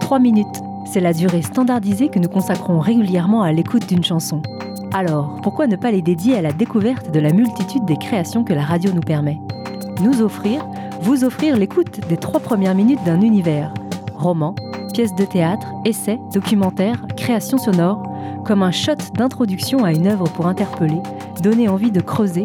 Trois minutes, c'est la durée standardisée que nous consacrons régulièrement à l'écoute d'une chanson. Alors, pourquoi ne pas les dédier à la découverte de la multitude des créations que la radio nous permet? Nous offrir, vous offrir l'écoute des trois premières minutes d'un univers. Roman, pièces de théâtre, essais, documentaires, créations sonores, comme un shot d'introduction à une œuvre pour interpeller, donner envie de creuser,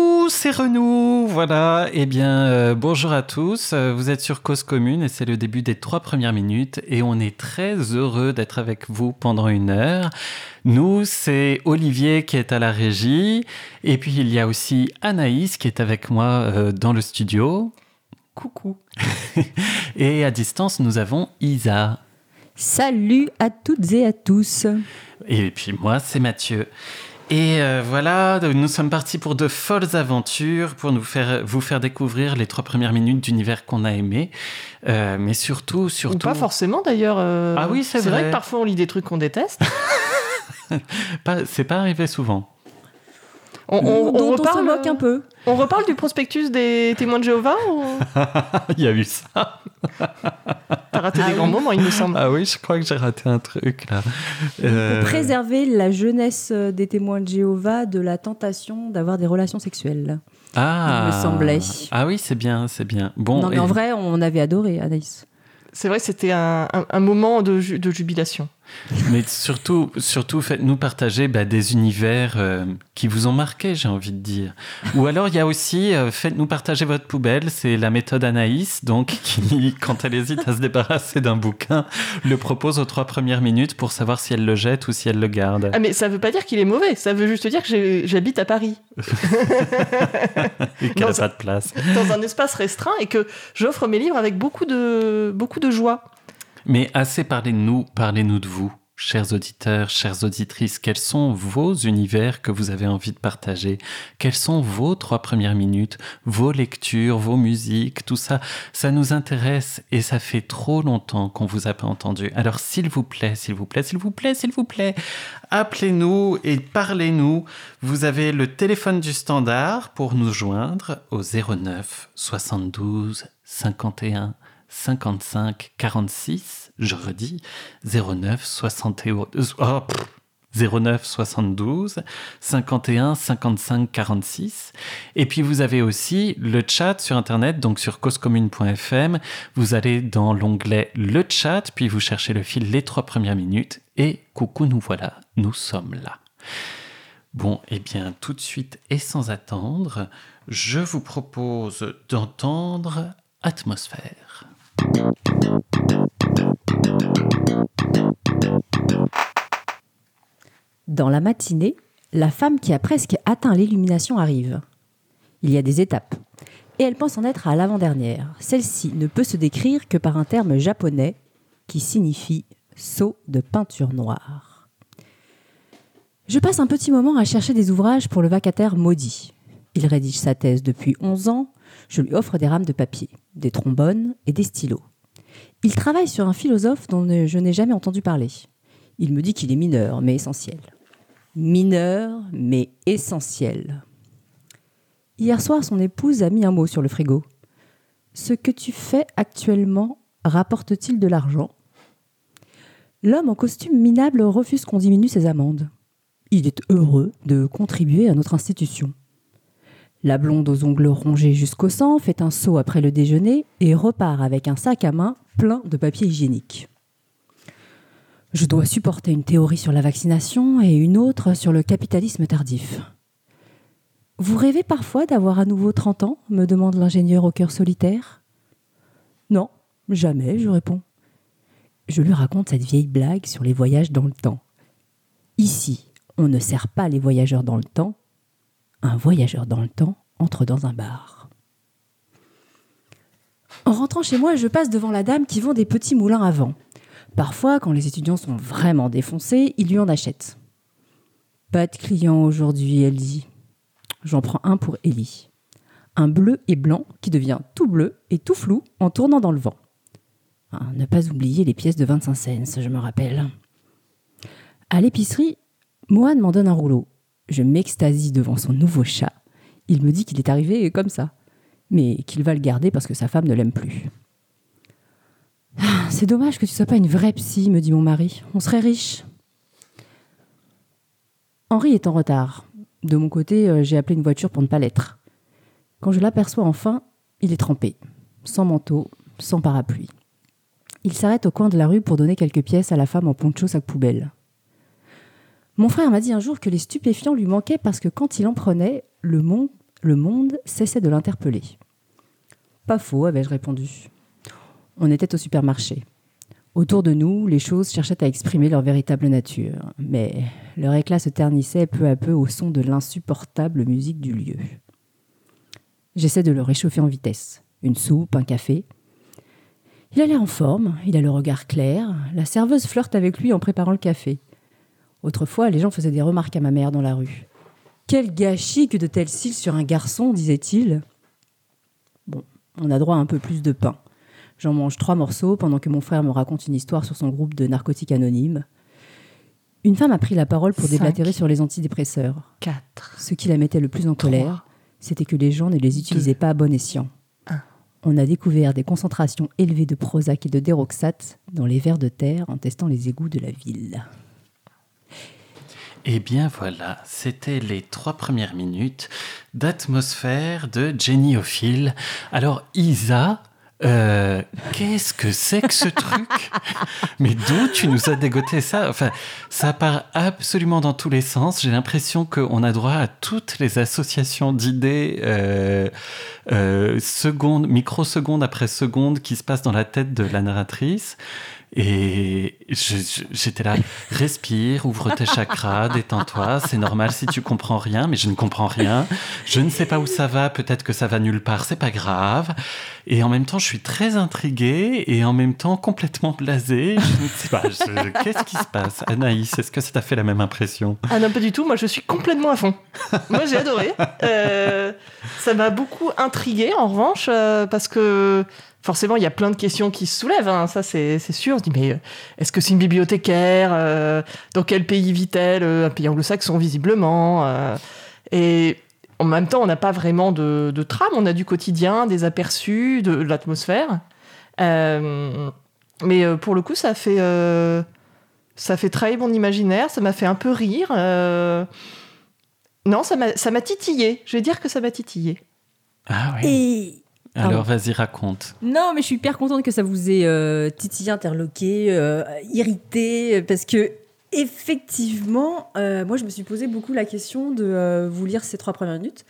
c'est Renou. Voilà, eh bien, euh, bonjour à tous. Euh, vous êtes sur Cause Commune et c'est le début des trois premières minutes et on est très heureux d'être avec vous pendant une heure. Nous, c'est Olivier qui est à la régie et puis il y a aussi Anaïs qui est avec moi euh, dans le studio. Coucou. et à distance, nous avons Isa. Salut à toutes et à tous. Et puis moi, c'est Mathieu. Et euh, voilà, nous sommes partis pour de folles aventures, pour nous faire, vous faire découvrir les trois premières minutes d'univers qu'on a aimé. Euh, mais surtout, surtout. Ou pas forcément d'ailleurs. Euh, ah oui, c'est vrai. C'est vrai que parfois on lit des trucs qu'on déteste. c'est pas arrivé souvent. On, on, reparle, moque un peu. On reparle du prospectus des témoins de Jéhovah Il y a eu ça. T'as raté des ah grands moments, il me semble. Ah oui, je crois que j'ai raté un truc là. Euh... préserver la jeunesse des témoins de Jéhovah de la tentation d'avoir des relations sexuelles. Ah. Il me semblait. Ah oui, c'est bien, c'est bien. Bon. Non, mais en vrai, on avait adoré Anaïs. C'est vrai, c'était un, un, moment de, de jubilation. Mais surtout, surtout faites-nous partager bah, des univers euh, qui vous ont marqué, j'ai envie de dire. Ou alors, il y a aussi, euh, faites-nous partager votre poubelle. C'est la méthode Anaïs, donc, qui, quand elle hésite à se débarrasser d'un bouquin, le propose aux trois premières minutes pour savoir si elle le jette ou si elle le garde. Ah, mais ça veut pas dire qu'il est mauvais. Ça veut juste dire que j'habite à Paris. et qu'elle n'a pas de place. Dans un espace restreint et que j'offre mes livres avec beaucoup de, beaucoup de joie. Mais assez parlez-nous, parlez-nous de vous, chers auditeurs, chères auditrices. Quels sont vos univers que vous avez envie de partager? Quelles sont vos trois premières minutes, vos lectures, vos musiques, tout ça? Ça nous intéresse et ça fait trop longtemps qu'on vous a pas entendu. Alors s'il vous plaît, s'il vous plaît, s'il vous plaît, s'il vous plaît, appelez-nous et parlez-nous. Vous avez le téléphone du standard pour nous joindre au 09 72 51 55 46, je redis, 09 71, oh, 09 72 51 55 46. Et puis vous avez aussi le chat sur internet, donc sur causecommune.fm. Vous allez dans l'onglet le chat, puis vous cherchez le fil les trois premières minutes et coucou, nous voilà, nous sommes là. Bon, et eh bien, tout de suite et sans attendre, je vous propose d'entendre Atmosphère. Dans la matinée, la femme qui a presque atteint l'illumination arrive. Il y a des étapes. Et elle pense en être à l'avant-dernière. Celle-ci ne peut se décrire que par un terme japonais qui signifie seau de peinture noire. Je passe un petit moment à chercher des ouvrages pour le vacataire maudit. Il rédige sa thèse depuis 11 ans, je lui offre des rames de papier, des trombones et des stylos. Il travaille sur un philosophe dont je n'ai jamais entendu parler. Il me dit qu'il est mineur, mais essentiel. Mineur, mais essentiel. Hier soir, son épouse a mis un mot sur le frigo. Ce que tu fais actuellement rapporte-t-il de l'argent? L'homme en costume minable refuse qu'on diminue ses amendes. Il est heureux de contribuer à notre institution. La blonde aux ongles rongés jusqu'au sang fait un saut après le déjeuner et repart avec un sac à main plein de papier hygiénique. Je dois supporter une théorie sur la vaccination et une autre sur le capitalisme tardif. Vous rêvez parfois d'avoir à nouveau 30 ans me demande l'ingénieur au cœur solitaire. Non, jamais, je réponds. Je lui raconte cette vieille blague sur les voyages dans le temps. Ici, on ne sert pas les voyageurs dans le temps, un voyageur dans le temps entre dans un bar. En rentrant chez moi, je passe devant la dame qui vend des petits moulins à vent. Parfois, quand les étudiants sont vraiment défoncés, il lui en achète. Pas de clients aujourd'hui, elle dit. J'en prends un pour Ellie. Un bleu et blanc qui devient tout bleu et tout flou en tournant dans le vent. Ah, ne pas oublier les pièces de 25 cents, je me rappelle. À l'épicerie, Mohan m'en donne un rouleau. Je m'extasie devant son nouveau chat. Il me dit qu'il est arrivé comme ça, mais qu'il va le garder parce que sa femme ne l'aime plus. Ah, C'est dommage que tu sois pas une vraie psy, me dit mon mari. On serait riche. Henri est en retard. De mon côté, euh, j'ai appelé une voiture pour ne pas l'être. Quand je l'aperçois enfin, il est trempé, sans manteau, sans parapluie. Il s'arrête au coin de la rue pour donner quelques pièces à la femme en poncho sac poubelle. Mon frère m'a dit un jour que les stupéfiants lui manquaient parce que quand il en prenait, le monde, le monde cessait de l'interpeller. Pas faux, avais-je répondu. On était au supermarché. Autour de nous, les choses cherchaient à exprimer leur véritable nature, mais leur éclat se ternissait peu à peu au son de l'insupportable musique du lieu. J'essaie de le réchauffer en vitesse. Une soupe, un café. Il a l'air en forme, il a le regard clair, la serveuse flirte avec lui en préparant le café. Autrefois, les gens faisaient des remarques à ma mère dans la rue. Quel gâchis que de tels cils sur un garçon, disait-il. Bon, on a droit à un peu plus de pain. J'en mange trois morceaux pendant que mon frère me raconte une histoire sur son groupe de narcotiques anonymes. Une femme a pris la parole pour déblatérer sur les antidépresseurs. 4. Ce qui la mettait le plus en colère, c'était que les gens ne les utilisaient pas à bon escient. Un. On a découvert des concentrations élevées de Prozac et de Déroxate dans les vers de terre en testant les égouts de la ville. Eh bien voilà, c'était les trois premières minutes d'atmosphère de Jenny Ophil. Alors Isa, euh, qu'est-ce que c'est que ce truc? Mais d'où tu nous as dégoté ça? Enfin, ça part absolument dans tous les sens. J'ai l'impression qu'on a droit à toutes les associations d'idées, euh, euh, seconde, microseconde après seconde, qui se passent dans la tête de la narratrice. Et je- je- j'étais là, respire, ouvre tes chakras, détends-toi, c'est normal si tu comprends rien, mais je ne comprends rien. Je ne sais pas où ça va, peut-être que ça va nulle part, c'est pas grave. Et en même temps, je suis très intriguée et en même temps complètement blasée. Je ne sais pas, je- qu'est-ce qui se passe? Anaïs, est-ce que ça t'a fait la même impression? Ah non, pas du tout. Moi, je suis complètement à fond. Moi, j'ai adoré. Euh, ça m'a beaucoup intrigué, en revanche, euh, parce que forcément, il y a plein de questions qui se soulèvent. hein. Ça, c'est c'est sûr. On se dit, mais euh, est-ce que c'est une bibliothécaire Euh, Dans quel pays vit-elle Euh, Un pays anglo-saxon, visiblement. Euh, et en même temps, on n'a pas vraiment de, de trame. On a du quotidien, des aperçus, de, de l'atmosphère. Euh, mais pour le coup, ça fait. euh, ça fait trahir mon imaginaire, ça m'a fait un peu rire. euh. Non, ça m'a ça m'a titillé. Je vais dire que ça m'a titillé. Ah oui. Et Alors vas-y, raconte. Non, mais je suis hyper contente que ça vous ait euh, titillé, interloqué, euh, irrité, parce que effectivement, euh, moi, je me suis posé beaucoup la question de euh, vous lire ces trois premières minutes.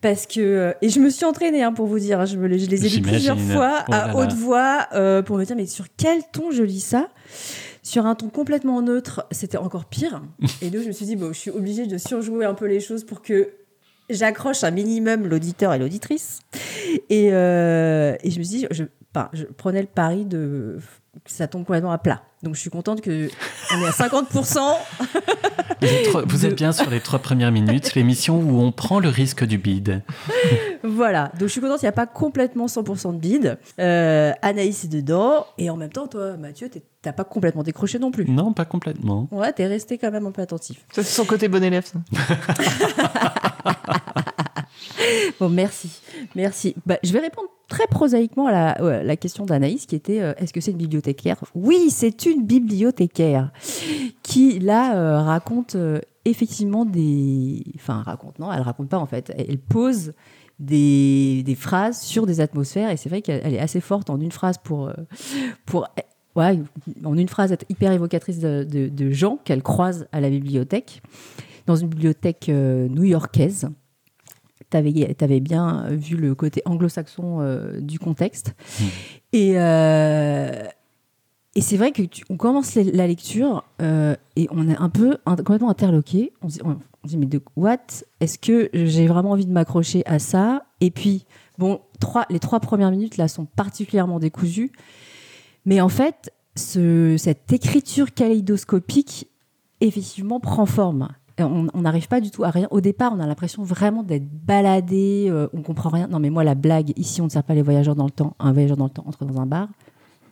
Parce que euh, et je me suis entraînée hein, pour vous dire, hein, je, me, les- je les ai lus plusieurs fois Oh là à là. haute voix euh, pour me dire mais sur quel ton je lis ça? Sur un ton complètement neutre, c'était encore pire. Et donc je me suis dit bon, je suis obligée de surjouer un peu les choses pour que j'accroche un minimum l'auditeur et l'auditrice. Et, euh, je me dit, je, je prenais le pari de ça tombe complètement à plat. Donc je suis contente que on est à 50%. Les trois- vous êtes bien sur les trois premières minutes, l'émission où on prend le risque du bide. voilà. Donc je suis contente, il n'y a pas complètement 100% de bide. Euh, Anaïs est dedans. Et en même temps, toi, Mathieu, t'as pas complètement décroché non plus. Non, pas complètement. Ouais, t'es resté quand même un peu attentif. Ça, c'est son côté bon élève. ça. Bon, merci. Merci. Bah, je vais répondre très prosaïquement à la, la question d'Anaïs qui était euh, est-ce que c'est une bibliothécaire? Oui, c'est une bibliothécaire qui, là, euh, raconte euh, effectivement des. Enfin, raconte, non, elle raconte pas en fait. Elle pose des, phrases sur des atmosphères et c'est vrai qu'elle elle est assez forte en une phrase pour. euh, pour ouais, en une phrase être hyper évocatrice de, gens qu'elle croise à la bibliothèque, dans une bibliothèque euh, new-yorkaise tu avais, bien vu le côté anglo-saxon euh, du contexte. Mm. Et, euh, et c'est vrai que tu- on commence la, lecture euh, et on est un peu un- complètement interloqué. On se dit, on se dit, mais de what Est-ce que j'ai vraiment envie de m'accrocher à ça? Et puis, bon, trois, les trois premières minutes là sont particulièrement décousues. Mais en fait, ce- cette écriture kaléidoscopique, effectivement, prend forme. On n'arrive pas du tout à rien. Au départ, on a l'impression vraiment d'être baladé, euh, on comprend rien. Non, mais moi, la blague, ici, on ne sert pas les voyageurs dans le temps. Un voyageur dans le temps entre dans un bar.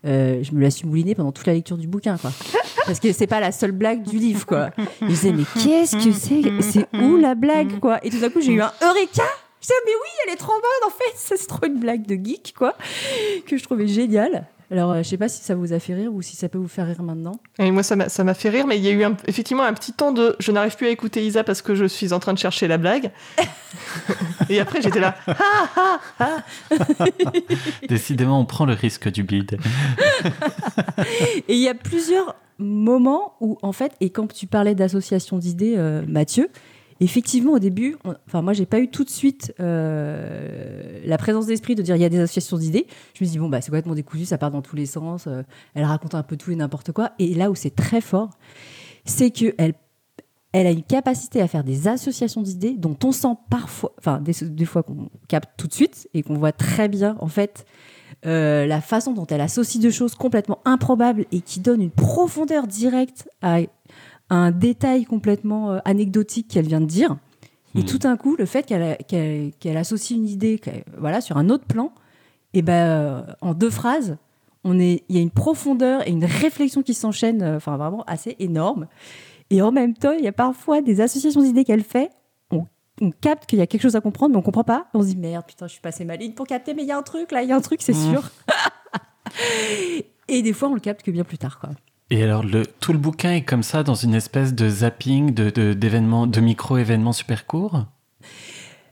Euh, je me la suis moulinée pendant toute la lecture du bouquin, quoi. Parce que c'est pas la seule blague du livre, quoi. Je disais, mais qu'est-ce que c'est C'est où la blague, quoi? Et tout d'un coup, j'ai eu un Eureka Je disais, mais oui, elle est trop bonne, en fait C'est trop une blague de geek, quoi, que je trouvais géniale. Alors, euh, je sais pas si ça vous a fait rire ou si ça peut vous faire rire maintenant. Et moi, ça m'a fait rire, mais il y a eu un- effectivement un petit temps de je n'arrive plus à écouter Isa parce que je suis en train de chercher la blague. Et après, j'étais là. Décidément, on prend le risque du bide. Et il y a plusieurs moments où, en fait, et quand tu parlais d'association d'idées, euh, Mathieu, effectivement, au début, on- enfin, moi, j'ai pas eu tout de suite euh, la présence d'esprit de dire il y a des associations d'idées. Je me suis dit, bon, bah, c'est complètement décousu, ça part dans tous les sens, euh, elle raconte un peu tout et n'importe quoi. Et là où c'est très fort, c'est qu'elle elle a une capacité à faire des associations d'idées dont on sent parfois, enfin, des, fois qu'on capte tout de suite et qu'on voit très bien, en fait, euh, la façon dont elle associe deux choses complètement improbables et qui donne une profondeur directe à un détail complètement euh, anecdotique qu'elle vient de dire. Et Hmm. tout d'un coup, le fait qu'elle associe une idée voilà, sur un autre plan, et ben, euh, en deux phrases, on est- il y a une profondeur et une réflexion qui s'enchaînent, euh, enfin vraiment assez énorme. Et en même temps, il y a parfois des associations d'idées qu'elle fait. On, on capte qu'il y a quelque chose à comprendre, mais on comprend pas. On se dit merde, putain, je suis passé maligne pour capter, mais il y a un truc là, il y a un truc, c'est Mmh. sûr. et des fois, on le capte que bien plus tard, quoi. Et alors, tout le bouquin est comme ça, dans une espèce de zapping, de, d'événements, de micro-événements super courts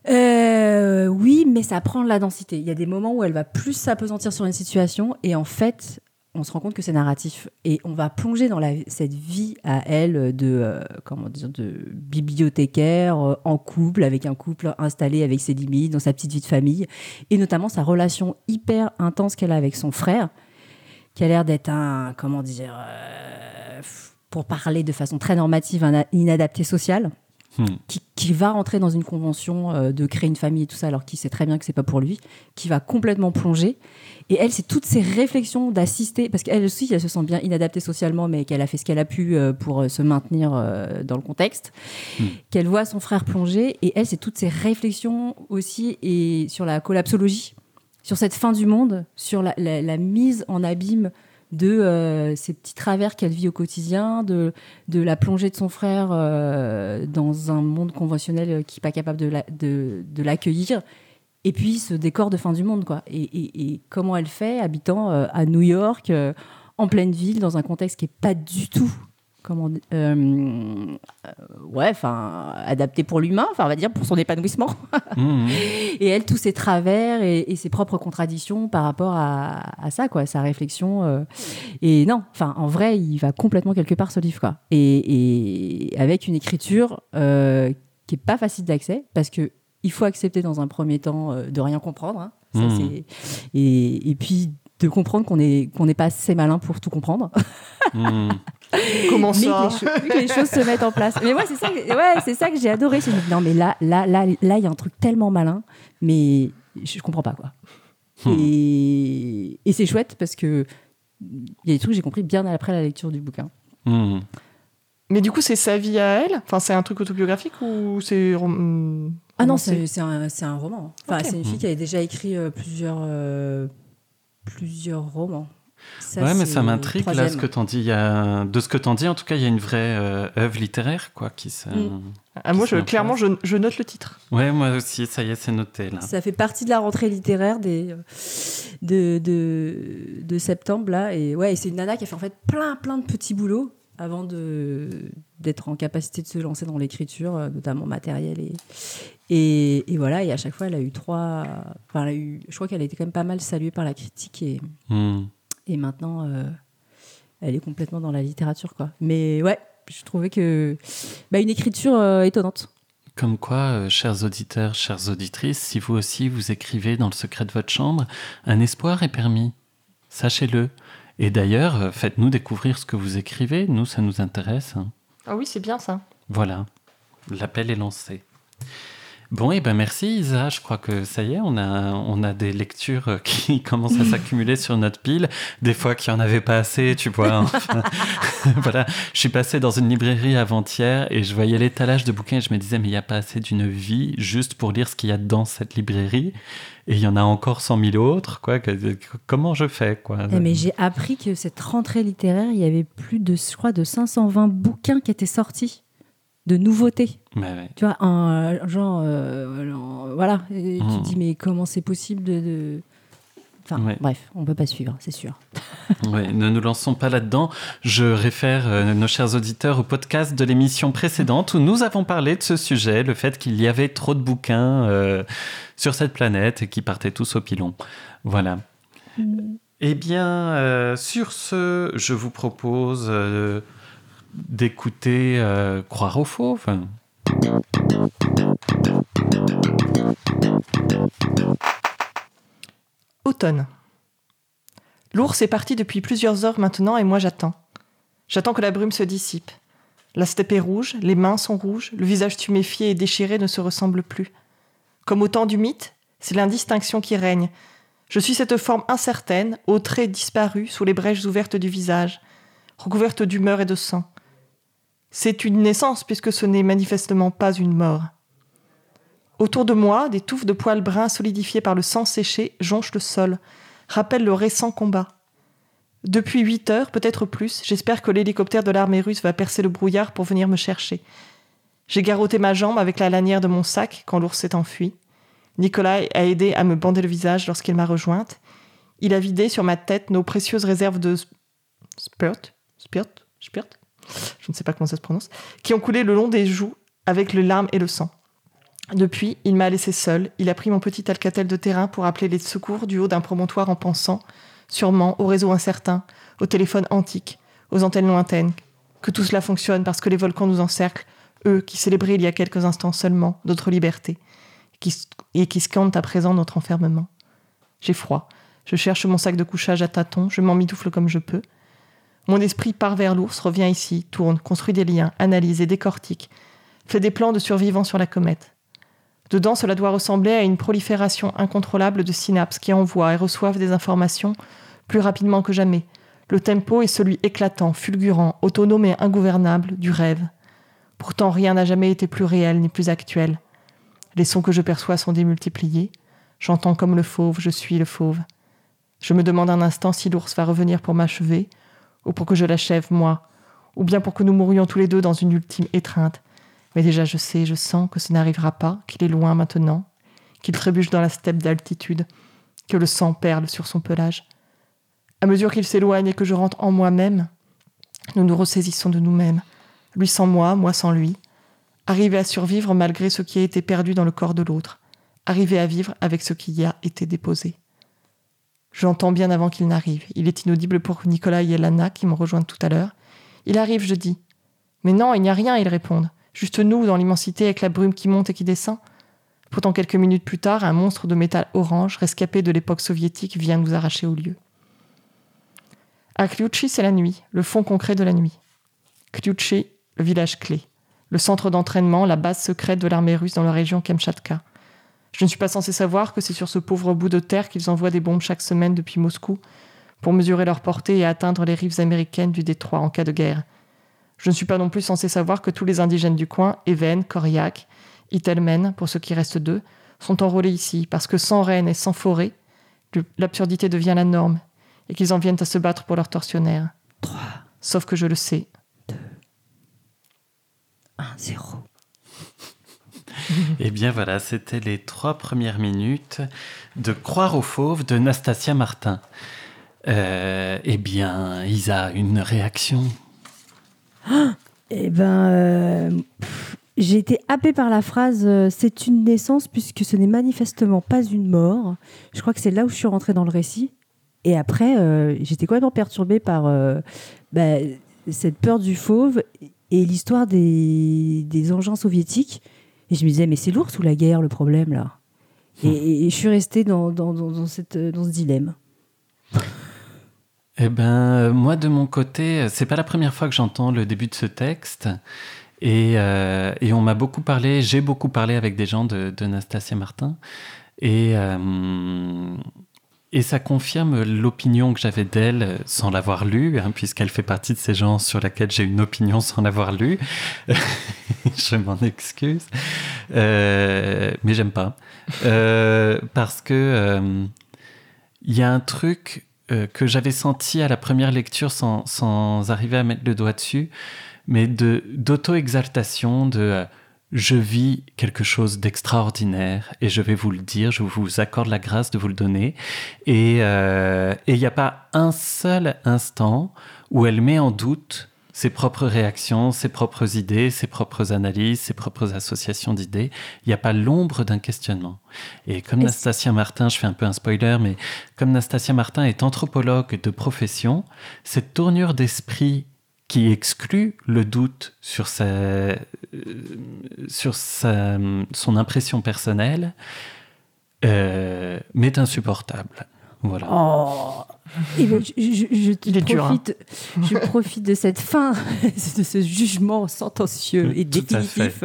Euh, oui, mais ça prend de la densité. Il y a des moments où elle va plus s'apesantir sur une situation et en fait, on se rend compte que c'est narratif. Et on va plonger dans cette vie à elle de euh, comment dire de bibliothécaire euh, en couple avec un couple installé avec ses limites dans sa petite vie de famille et notamment sa relation hyper intense qu'elle a avec son frère qui a l'air d'être un comment dire euh, pour parler de façon très normative un inadapté social Hmm. qui, qui va rentrer dans une convention euh, de créer une famille et tout ça, alors qu'il sait très bien que c'est pas pour lui, qui va complètement plonger. Et elle, c'est toutes ces réflexions d'assister, parce qu'elle aussi, elle se sent bien inadaptée socialement, mais qu'elle a fait ce qu'elle a pu euh, pour se maintenir euh, dans le contexte, Hmm. qu'elle voit son frère plonger. Et elle, c'est toutes ces réflexions aussi et sur la collapsologie, sur cette fin du monde, sur la, mise en abîme de euh, ces petits travers qu'elle vit au quotidien, de, la plongée de son frère euh, dans un monde conventionnel qui n'est pas capable de la- de, de l'accueillir. Et puis ce décor de fin du monde, quoi. Et, comment elle fait, habitant euh, à New York, euh, en pleine ville, dans un contexte qui n'est pas du tout, comment, euh, ouais, enfin, adapté pour l'humain, enfin, on va dire pour son épanouissement. Mhm. Et elle, tous ses travers et, et ses propres contradictions par rapport à, à ça, quoi, sa réflexion. euh. Et non, enfin, en vrai, il va complètement quelque part ce livre, quoi. Et, et avec une écriture euh, qui est pas facile d'accès, parce que il faut accepter dans un premier temps euh, de rien comprendre. hein. Ça, Mhm. et puis de comprendre qu'on est qu'on n'est pas assez malin pour tout comprendre. Mhm. Comment mais ça que les, cho- que les choses se mettent en place. Mais moi, c'est ça, que- ouais, c'est ça que j'ai adoré. Je me dis, non, mais là, là, là, là, il y a un truc tellement malin, mais je, comprends pas quoi. Hmm. Et, et c'est chouette parce que il y a des trucs que j'ai compris bien après la lecture du bouquin. Mhm. Mais du coup, c'est sa vie à elle? Enfin, c'est un truc autobiographique ou c'est. rom- Ah non, c'est c'est un, c'est un roman. Enfin, c'est une fille qui avait déjà écrit euh, plusieurs, euh, plusieurs romans. Ça, ouais, mais ça m'intrigue là, ce que t'en dis. Il y a... De ce que t'en dis, en tout cas, il y a une vraie euh, œuvre littéraire, quoi, qui se... Mm. Ah, moi, je, clairement, je, je note le titre. Ouais, moi aussi, ça y est, c'est noté, là. Ça fait partie de la rentrée littéraire des, de, de, de septembre, là. Et ouais, c'est une nana qui a fait en fait plein, plein de petits boulots avant de, d'être en capacité de se lancer dans l'écriture, euh, notamment matérielle. Et, et, et voilà, et à chaque fois, elle a eu trois. Enfin, elle a eu, je crois qu'elle a été quand même pas mal saluée par la critique et, et maintenant, euh, elle est complètement dans la littérature, quoi. Mais ouais, je trouvais que. Bah, une écriture euh, étonnante. Comme quoi, euh, chers auditeurs, chères auditrices, si vous aussi vous écrivez dans le secret de votre chambre, un espoir est permis. Sachez-le. Et d'ailleurs, euh, faites-nous découvrir ce que vous écrivez. Nous, ça nous intéresse. hein. Ah oui, c'est bien ça. Voilà. L'appel est lancé. Bon, et eh ben merci Isa. Je crois que ça y est, on a, on a des lectures qui commencent à s'accumuler sur notre pile. Des fois qu'il n'y en avait pas assez, tu vois. voilà. Je suis passé dans une librairie avant-hier et je voyais l'étalage de bouquins et je me disais, mais il n'y a pas assez d'une vie juste pour lire ce qu'il y a dans cette librairie. Et il y en a encore 100 000 autres. Quoi. Comment je fais quoi? Eh, Mais j'ai appris que cette rentrée littéraire, il y avait plus de, je crois, de 520 bouquins qui étaient sortis de nouveautés. Tu vois, un genre, euh, voilà, et tu mmh. dis mais comment c'est possible de, Enfin, bref, on peut pas suivre, c'est sûr. ouais, ne nous lançons pas là-dedans. Je réfère euh, nos chers auditeurs au podcast de l'émission précédente où nous avons parlé de ce sujet, le fait qu'il y avait trop de bouquins euh, sur cette planète et qui partaient tous au pilon. Voilà. Mmh. Eh bien, sur ce, je vous propose d'écouter euh, Croire aux fauves. Automne. L'ours est parti depuis plusieurs heures maintenant et moi j'attends. J'attends que la brume se dissipe. La steppe est rouge, les mains sont rouges, le visage tuméfié et déchiré ne se ressemble plus. Comme au temps du mythe, c'est l'indistinction qui règne. Je suis cette forme incertaine, aux traits disparus sous les brèches ouvertes du visage, recouverte d'humeur et de sang. C'est une naissance puisque ce n'est manifestement pas une mort. Autour de moi, des touffes de poils bruns solidifiés par le sang séché jonchent le sol, rappellent le récent combat. Depuis huit heures, peut-être plus, j'espère que l'hélicoptère de l'armée russe va percer le brouillard pour venir me chercher. J'ai garrotté ma jambe avec la lanière de mon sac quand l'ours s'est enfui. Nicolas a aidé à me bander le visage lorsqu'il m'a rejointe. Il a vidé sur ma tête nos précieuses réserves de spirt, spirt, spirt, je ne sais pas comment ça se prononce, qui ont coulé le long des joues avec le larmes et le sang. Depuis, il m'a laissé seul, il a pris mon petit alcatel de terrain pour appeler les secours du haut d'un promontoire en pensant, sûrement, au réseau incertain, au téléphone antique, aux antennes lointaines, que tout cela fonctionne parce que les volcans nous encerclent, eux qui célébraient il y a quelques instants seulement notre liberté, et qui scandent à présent notre enfermement. J'ai froid, je cherche mon sac de couchage à tâtons, je m'en mitoufle comme je peux, mon esprit part vers l'ours, revient ici, tourne, construit des liens, analyse et décortique, fait des plans de survivants sur la comète. Dedans, cela doit ressembler à une prolifération incontrôlable de synapses qui envoient et reçoivent des informations plus rapidement que jamais. Le tempo est celui éclatant, fulgurant, autonome et ingouvernable du rêve. Pourtant, rien n'a jamais été plus réel ni plus actuel. Les sons que je perçois sont démultipliés. J'entends comme le fauve, je suis le fauve. Je me demande un instant si l'ours va revenir pour m'achever, ou pour que je l'achève, moi, ou bien pour que nous mourions tous les deux dans une ultime étreinte. Mais déjà je sais, je sens que ce n'arrivera pas, qu'il est loin maintenant, qu'il trébuche dans la steppe d'altitude, que le sang perle sur son pelage. À mesure qu'il s'éloigne et que je rentre en moi-même, nous nous ressaisissons de nous-mêmes, lui sans moi, moi sans lui, arriver à survivre malgré ce qui a été perdu dans le corps de l'autre, arriver à vivre avec ce qui y a été déposé. Je l'entends bien avant qu'il n'arrive. Il est inaudible pour Nicolas et Elana qui m'ont rejoint tout à l'heure. Il arrive, je dis. Mais non, il n'y a rien, ils répondent. Juste nous dans l'immensité avec la brume qui monte et qui descend. Pourtant, quelques minutes plus tard, un monstre de métal orange, rescapé de l'époque soviétique, vient nous arracher au lieu. À Kliuchi, c'est la nuit, le fond concret de la nuit. Kliuchi, le village clé, le centre d'entraînement, la base secrète de l'armée russe dans la région Kamchatka. Je ne suis pas censé savoir que c'est sur ce pauvre bout de terre qu'ils envoient des bombes chaque semaine depuis Moscou pour mesurer leur portée et atteindre les rives américaines du détroit en cas de guerre. Je ne suis pas non plus censé savoir que tous les indigènes du coin, Even, Koryak, Itelmen, pour ceux qui restent d'eux, sont enrôlés ici, parce que sans reine et sans forêt, l'absurdité devient la norme, et qu'ils en viennent à se battre pour leurs tortionnaires. 3. Sauf que je le sais. 2. 1, 0. Eh bien voilà, c'était les trois premières minutes de Croire aux fauves de Nastasia Martin. Euh, eh bien, Isa, une réaction? Eh ben, euh, j'ai été happée par la phrase euh, C'est une naissance puisque ce n'est manifestement pas une mort. Je crois que c'est là où je suis rentrée dans le récit. Et après, j'étais complètement perturbée par bah, cette peur du fauve et l'histoire des engins soviétiques et je me disais, mais c'est lourd sous la guerre le problème là. Et, je suis restée dans, dans, dans, cette, dans ce dilemme. Eh ben, moi de mon côté, c'est pas la première fois que j'entends le début de ce texte. Et, euh, et on m'a beaucoup parlé, j'ai beaucoup parlé avec des gens de, de Nastasia Martin. Et, euh, et ça confirme l'opinion que j'avais d'elle sans l'avoir lue, hein, puisqu'elle fait partie de ces gens sur lesquels j'ai une opinion sans l'avoir lue. Je m'en excuse. Euh, mais j'aime pas. Euh, parce que euh, il y a un truc euh, que j'avais senti à la première lecture sans, sans arriver à mettre le doigt dessus, mais d'auto-exaltation, de euh, je vis quelque chose d'extraordinaire et je vais vous le dire, je vous accorde la grâce de vous le donner. Et euh, il n'y a pas un seul instant où elle met en doute ses propres réactions, ses propres idées, ses propres analyses, ses propres associations d'idées. Il n'y a pas l'ombre d'un questionnement. Et comme Nastasia Martin, je fais un peu un spoiler, mais comme Nastasia Martin est anthropologue de profession, cette tournure d'esprit qui exclut le doute sur, sa, euh, son impression personnelle euh, m'est insupportable. Voilà. Oh Ben, je, je- je Il est dur, hein. profite, je profite de cette fin, de ce jugement sentencieux et définitif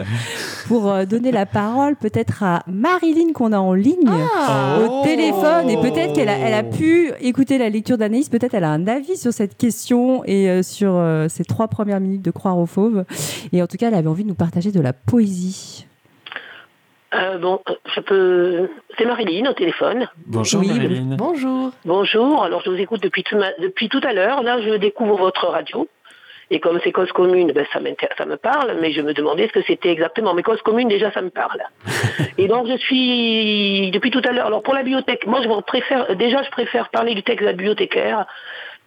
pour euh, donner la parole peut-être à Marilyn qu'on a en ligne. Ah. au téléphone et peut-être qu'elle a, elle a pu écouter la lecture d'Anaïs, peut-être elle a un avis sur cette question et euh, sur euh, ces trois premières minutes de Croire aux fauves. Et en tout cas, elle avait envie de nous partager de la poésie. Euh, bon, je peux. C'est Marilyn au téléphone. Bonjour Oui, Marilyn. Bonjour. Bonjour. Alors, je vous écoute depuis tout, ma- depuis tout à l'heure. Là, je découvre votre radio. Et comme c'est cause commune, ben, ça, ça me parle, mais je me demandais ce que c'était exactement. Mais cause commune, déjà, ça me parle. et donc, je suis depuis tout à l'heure. Alors, pour la bibliothèque, moi, je préfère. Déjà, je préfère parler du texte de la bibliothécaire.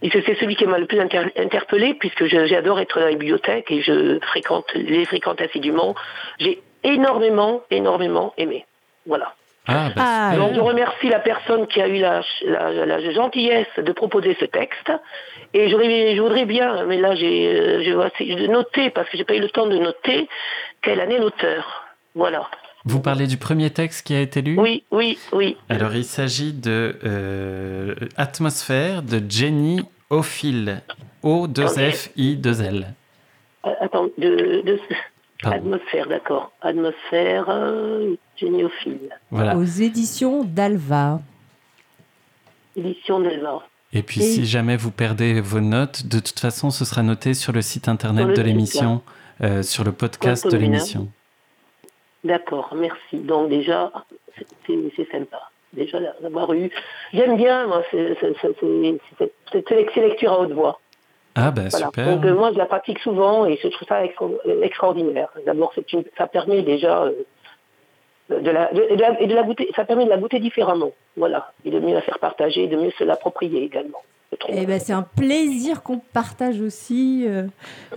Et c'est celui qui m'a le plus inter- interpellé, puisque j'adore être dans les bibliothèques et je fréquente, les fréquente assidûment. J'ai énormément, énormément aimé. Voilà. Ah, bah, Ah. Donc je remercie la personne qui a eu la, la- la gentillesse de proposer ce texte. Et j'aurais- je voudrais bien, mais là j'ai euh, je vais essayer de noter, parce que j'ai pas eu le temps de noter, quelle année l'auteur. Voilà. Vous parlez du premier texte qui a été lu? Oui, oui, oui. Alors, il s'agit de euh, Atmosphère de Jenny Ophil. O-2-F-I-2-L. Euh, Attends, de, de- Pardon. atmosphère, d'accord. Atmosphère euh, géniophile. Voilà. Aux éditions d'Alva. Édition d'Elva. Et puis, Et- si jamais vous perdez vos notes, de toute façon, ce sera noté sur le site internet le de l'émission, euh, sur le podcast de hein. l'émission. D'accord, merci. Donc déjà, c'est- sympa. Déjà d'avoir eu. J'aime bien, moi, ces lectures à haute voix. Ah, Voilà. super. Donc euh, moi, je la pratique souvent et je trouve ça extra- extraordinaire. D'abord, c'est une- ça permet déjà euh, de la, de, de la- et de la goûter, ça permet de la goûter différemment. Voilà. Et de mieux la faire partager, de mieux se l'approprier également. Eh ben, c'est un plaisir qu'on partage aussi. euh,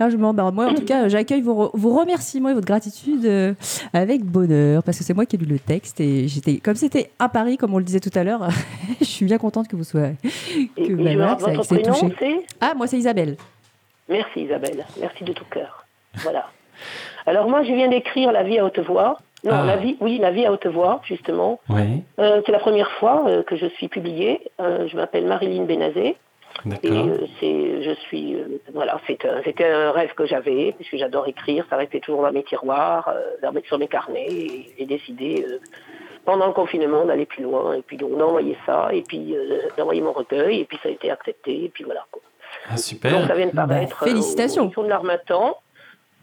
largement. Bah, moi, en tout cas, j'accueille vos, re- vos remerciements et votre gratitude euh, avec bonheur, parce que c'est moi qui ai lu le texte et j'étais, comme c'était à Paris, comme on le disait tout à l'heure, je suis bien contente que vous soyez. Et, que et je- voilà, votre ça prénom, c'est Ah, moi, c'est Isabelle. Merci Isabelle, merci de tout cœur. Voilà. Alors moi, je viens d'écrire La vie à haute voix. Non, Ah. la vie, oui, La vie à haute voix, justement. Oui, Euh, c'est la première fois euh, que je suis publiée. Euh, je m'appelle Marilyn Bénazé. Et d'accord. euh, c'est, je suis, euh, voilà, c'est un- c'était un rêve que j'avais, puisque j'adore écrire, ça restait toujours dans mes tiroirs, euh, dans mes- sur mes carnets, et j'ai décidé, euh, pendant le confinement, d'aller plus loin, et puis donc d'envoyer ça, et puis euh, d'envoyer mon recueil, et puis ça a été accepté, et puis voilà. quoi. Ah, Donc super. ça vient de Bah, paraître euh, félicitations. de l'Armatan.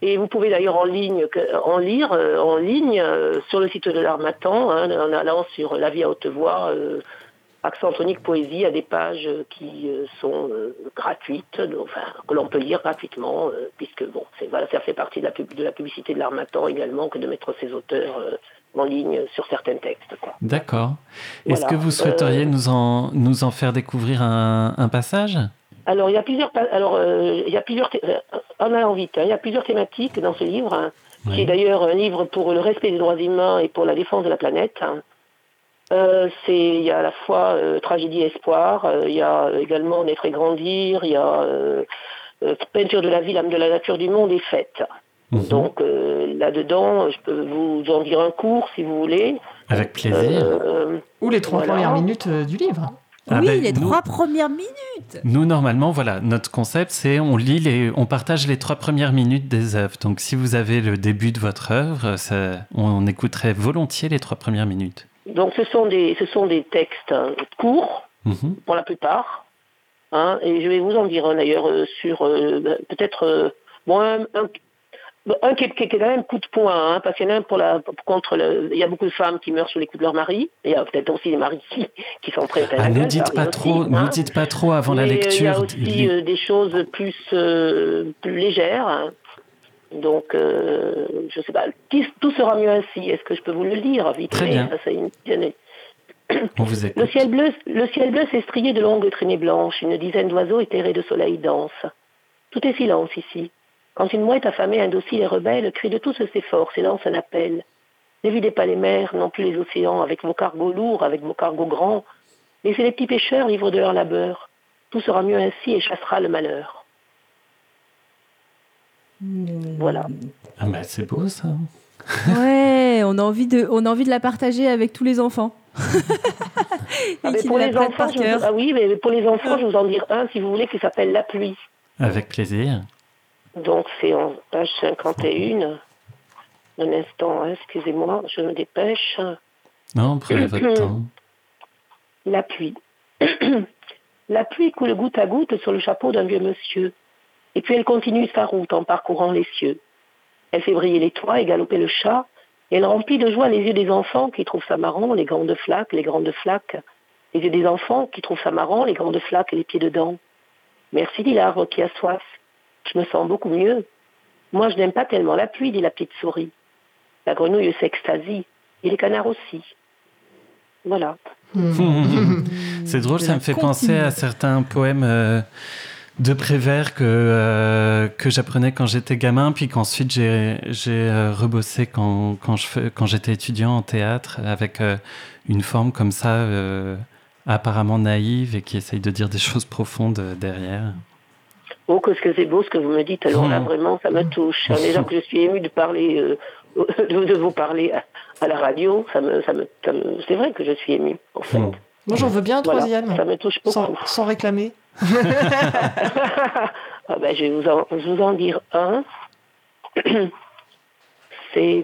Et vous pouvez d'ailleurs en ligne, en lire euh, en ligne euh, sur le site de l'Armatan, hein, en allant sur La vie à haute voix, euh, accent tonique poésie, à des pages qui sont euh, gratuites, enfin que l'on peut lire gratuitement, euh, puisque bon, c'est voilà, ça fait partie de la, pub- de la publicité de l'Armatan également que de mettre ses auteurs euh, en ligne sur certains textes. quoi. D'accord. Est-ce que vous souhaiteriez nous, en, nous en faire découvrir un, un passage? Alors il y a plusieurs, alors euh, il y a plusieurs, euh, en allant vite, hein, il y a plusieurs thématiques dans ce livre, hein, qui est d'ailleurs un livre pour le respect des droits humains et pour la défense de la planète. hein. Euh, c'est, il y a à la fois euh, tragédie et espoir, euh, il y a également naître et grandir, il y a euh, euh, peinture de la vie, l'âme de la nature du monde et fête. Mhm. Donc euh, là-dedans, je peux vous en dire un cours si vous voulez. Avec plaisir. Euh, Ou les trois Voilà. premières minutes euh, du livre. Ah oui, ben, les nous- trois premières minutes. Nous, normalement, voilà, notre concept, c'est on lit les, on partage les trois premières minutes des œuvres. Donc, si vous avez le début de votre œuvre, ça- on écouterait volontiers les trois premières minutes. Donc ce sont des, ce sont des textes hein, courts, Mhm. pour la plupart. hein, et je vais vous en dire un d'ailleurs euh, sur euh, peut-être euh, bon, un, un- un qui, est, qui est quand même coup de poing, hein, parce qu'il y en a un pour la, contre le, il y a beaucoup de femmes qui meurent sous les coups de leur mari. Il y a peut-être aussi des maris qui, qui sont prêts à Ah, ne dites pas trop, aussi, ne hein. dites pas trop avant la euh, Il y lecture. a aussi euh, des choses plus, euh, plus légères. hein. Donc, euh, je sais pas, tout sera mieux ainsi. Est-ce que je peux vous le lire vite Très bien. Ça, une- on vous le ciel bleu, le ciel bleu s'est strié de longues traînées blanches. Une dizaine d'oiseaux éthérés de soleil dansent. Tout est silence ici. Quand une mouette affamée, indocile et rebelle, crie de tous ses forces et lance un appel. N'évidez pas les mers, non plus les océans, avec vos cargos lourds, avec vos cargos grands. Laissez les petits pêcheurs livres de leur labeur. Tout sera mieux ainsi et chassera le malheur. Voilà. Ah, bah, c'est beau ça. Ouais, on a envie de, on a envie de la partager avec tous les enfants. Ah, mais pour les enfants, je vous- ah oui, mais pour les enfants, je vais vous en dire un, si vous voulez, qui s'appelle La pluie. Avec plaisir. Donc c'est en page 51. Un instant, hein, excusez-moi, je me dépêche. Non, prenez votre temps. La pluie. La pluie coule goutte à goutte sur le chapeau d'un vieux monsieur. Et puis elle continue sa route en parcourant les cieux. Elle fait briller les toits et galoper le chat. Et elle remplit de joie les yeux des enfants qui trouvent ça marrant, les grandes flaques, les grandes flaques. Les yeux des enfants qui trouvent ça marrant, les grandes flaques et les pieds dedans. Merci, dit l'arbre qui a soif. Je me sens beaucoup mieux. Moi, je n'aime pas tellement la pluie, dit la petite souris. La grenouille s'extasie. Et les canards aussi. Voilà. C'est drôle, ça me fait penser à certains poèmes euh, de Prévert que, euh, que j'apprenais quand j'étais gamin, puis qu'ensuite j'ai j'ai, euh, rebossé quand, quand je fais- quand j'étais étudiant en théâtre, avec euh, une forme comme ça, apparemment naïve, et qui essaye de dire des choses profondes derrière. Oh, qu'est-ce que c'est beau ce que vous me dites. Alors là, Mhm. vraiment, ça me touche. Déjà que je suis émue de parler, euh, de, vous parler à, à la radio, ça me, ça me, ça me- c'est vrai que je suis émue, en fait. Mhm. Moi, j'en veux bien un Voilà, troisième, ça me touche beaucoup. sans, sans réclamer. Ah ben, je vais vous en, je vous en dire un. C'est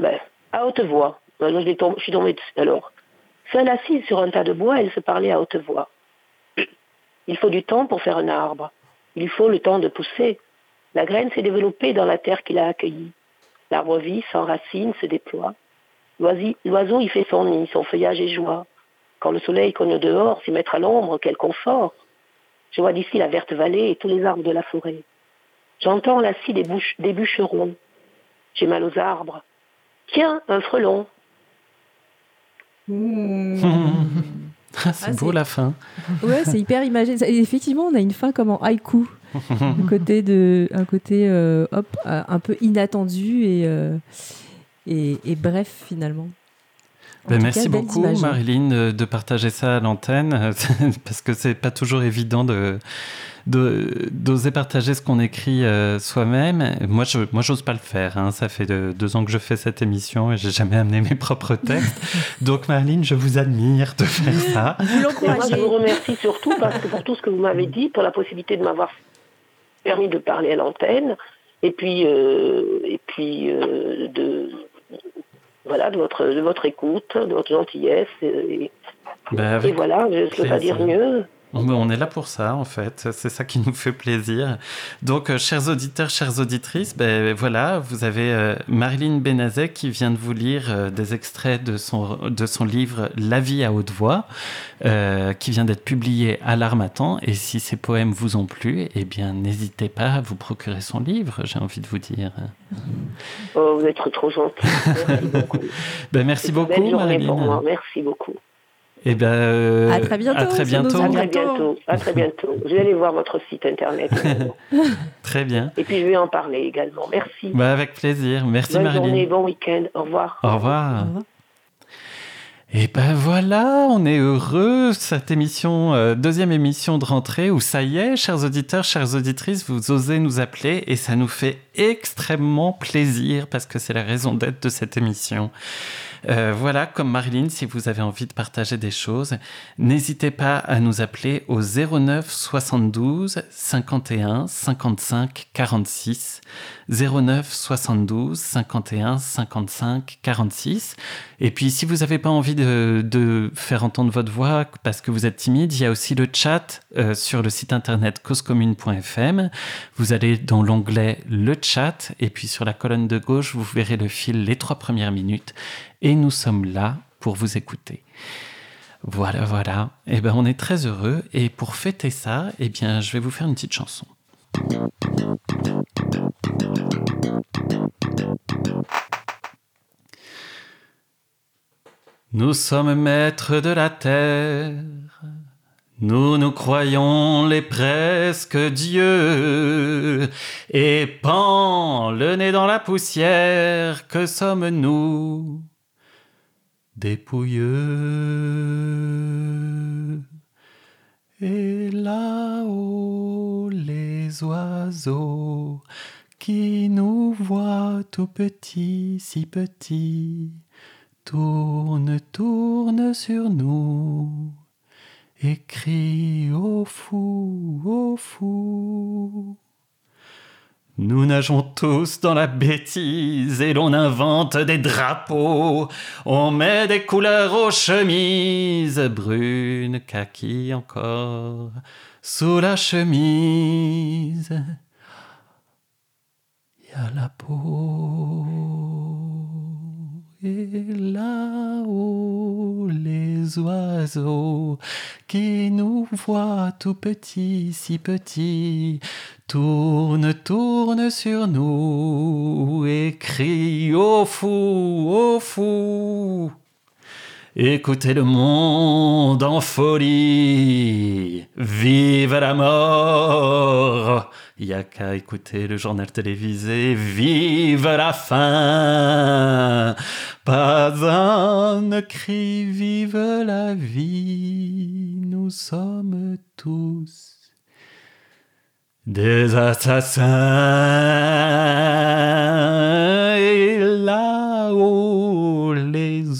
ben, à haute voix. Alors, je suis tombée dessus. Alors, seule assise sur un tas de bois, elle se parlait à haute voix. Il faut du temps pour faire un arbre. Il faut le temps de pousser. La graine s'est développée dans la terre qu'il a accueillie. L'arbre vit, s'enracine, se déploie. L'oiseau y fait son nid, son feuillage est joie. Quand le soleil cogne dehors, s'y mettre à l'ombre, quel confort. Je vois d'ici la verte vallée et tous les arbres de la forêt. J'entends la scie des, bûcherons. J'ai mal aux arbres. Tiens, un frelon. c'est Ah, beau la fin. Ouais, c'est hyper imagé. Et Effectivement, on a une fin comme en haïku. un côté, de, un côté euh, hop, euh, un peu inattendu et, euh, et, et bref finalement. En Ben, merci cas, beaucoup. Marilyn, de, de partager ça à l'antenne, euh, parce que c'est pas toujours évident de d'oser partager ce qu'on écrit euh, soi-même. Moi, je moi, j'ose pas le faire. hein. Ça fait de- deux ans que je fais cette émission et j'ai jamais amené mes propres textes. Donc, Marilyn, je vous admire de faire ça. Vous moi, je vous remercie surtout parce que pour tout ce que vous m'avez dit, pour la possibilité de m'avoir permis de parler à l'antenne, et puis, euh, et puis euh, de, voilà, de votre, de votre écoute, de votre gentillesse. Et, Ben, et avec voilà, je ne peux pas dire mieux. On est là pour ça, en fait. C'est ça qui nous fait plaisir. Donc, euh, chers auditeurs, chères auditrices, ben voilà, vous avez euh, Marilyn Benazet qui vient de vous lire euh, des extraits de son, de son livre La vie à haute voix, euh, qui vient d'être publié à l'Armatan. Et si ces poèmes vous ont plu, eh bien, n'hésitez pas à vous procurer son livre, j'ai envie de vous dire. Oh, vous êtes trop gentil. Merci beaucoup. Ben, merci beaucoup. Marilyn. Merci beaucoup. Et ben, euh, À très bientôt À très bientôt. À très bientôt. À très bientôt. Je vais aller voir votre site internet. Très bien. Et puis je vais en parler également. Merci. Ben, avec plaisir. Merci, Bonne Marilyn. journée, bon week-end. Au revoir. Au revoir. Au revoir. Et ben voilà, on est heureux. Cette émission, euh, deuxième émission de rentrée, où ça y est, chers auditeurs, chères auditrices, vous osez nous appeler et ça nous fait extrêmement plaisir parce que c'est la raison d'être de cette émission. Euh, voilà, comme Marilyn, si vous avez envie de partager des choses, n'hésitez pas à nous appeler au 09 72 51 55 46. 09 72 51 55 46. Et puis, si vous n'avez pas envie de, faire entendre votre voix parce que vous êtes timide, il y a aussi le chat euh, sur le site internet causecommune.fm. Vous allez dans l'onglet le chat et puis sur la colonne de gauche, vous verrez le fil les trois premières minutes et nous sommes là pour vous écouter. Voilà, voilà. Eh ben, on est très heureux. Et pour fêter ça, eh bien, je vais vous faire une petite chanson. Nous sommes maîtres de la terre, nous nous croyons les presque dieux, et pan le nez dans la poussière, que sommes-nous? Dépouilleux. Et là-haut les oiseaux qui nous voient tout petits, si petits, tourne, tourne sur nous et crie au fou, au fou. Nous nageons tous dans la bêtise et l'on invente des drapeaux. On met des couleurs aux chemises, brunes, kaki encore, sous la chemise. Y a la peau. Et là-haut, les oiseaux qui nous voient tout petits, si petits, tournent, tournent sur nous et crient au fou, au fou. Écoutez le monde en folie, vive la mort il n'y a qu'à écouter le journal télévisé. Vive la fin Pas un cri, vive la vie. Nous sommes tous des assassins. Et là-haut,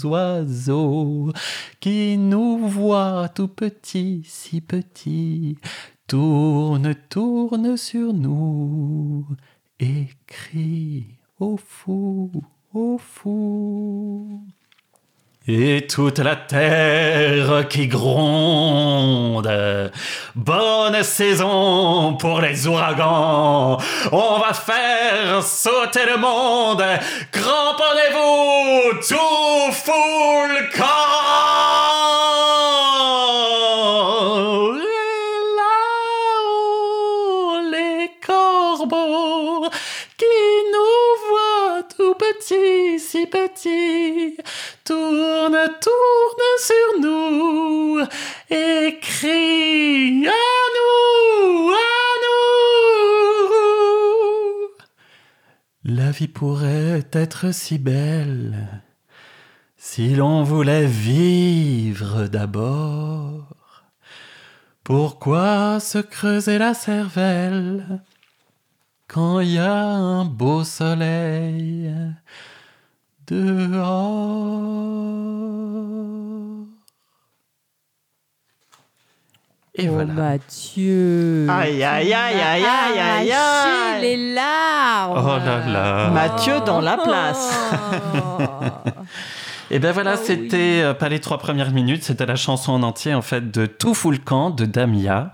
oiseaux qui nous voient tout petits, si petits, tourne, tourne sur nous et crie au fou, au fou. Et toute la terre qui gronde. Bonne saison pour les ouragans. On va faire sauter le monde. Cramponnez-vous, tout full si petit, tourne, tourne sur nous et crie à nous, à nous. La vie pourrait être si belle si l'on voulait vivre d'abord. Pourquoi se creuser la cervelle quand il y a un beau soleil dehors. Et oh voilà. Mathieu. Aïe, aïe, aïe, aïe, aïe, aïe, aïe. les larmes. Oh là là. Mathieu dans la place. Et ben voilà, oh c'était euh, pas les trois premières minutes, c'était la chanson en entier en fait de Tout fout le camp de Damia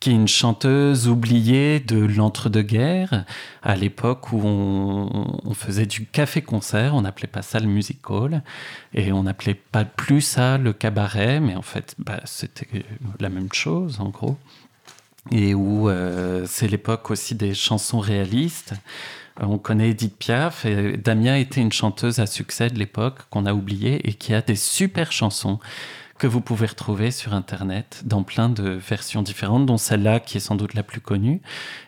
qui est une chanteuse oubliée de l'entre-deux-guerres, à l'époque où on, faisait du café-concert, on n'appelait pas ça le music hall, et on n'appelait pas plus ça le cabaret, mais en fait, bah, c'était la même chose, en gros. Et où euh, c'est l'époque aussi des chansons réalistes. On connaît Edith Piaf et Damien était une chanteuse à succès de l'époque qu'on a oubliée et qui a des super chansons que vous pouvez retrouver sur Internet dans plein de versions différentes, dont celle-là qui est sans doute la plus connue.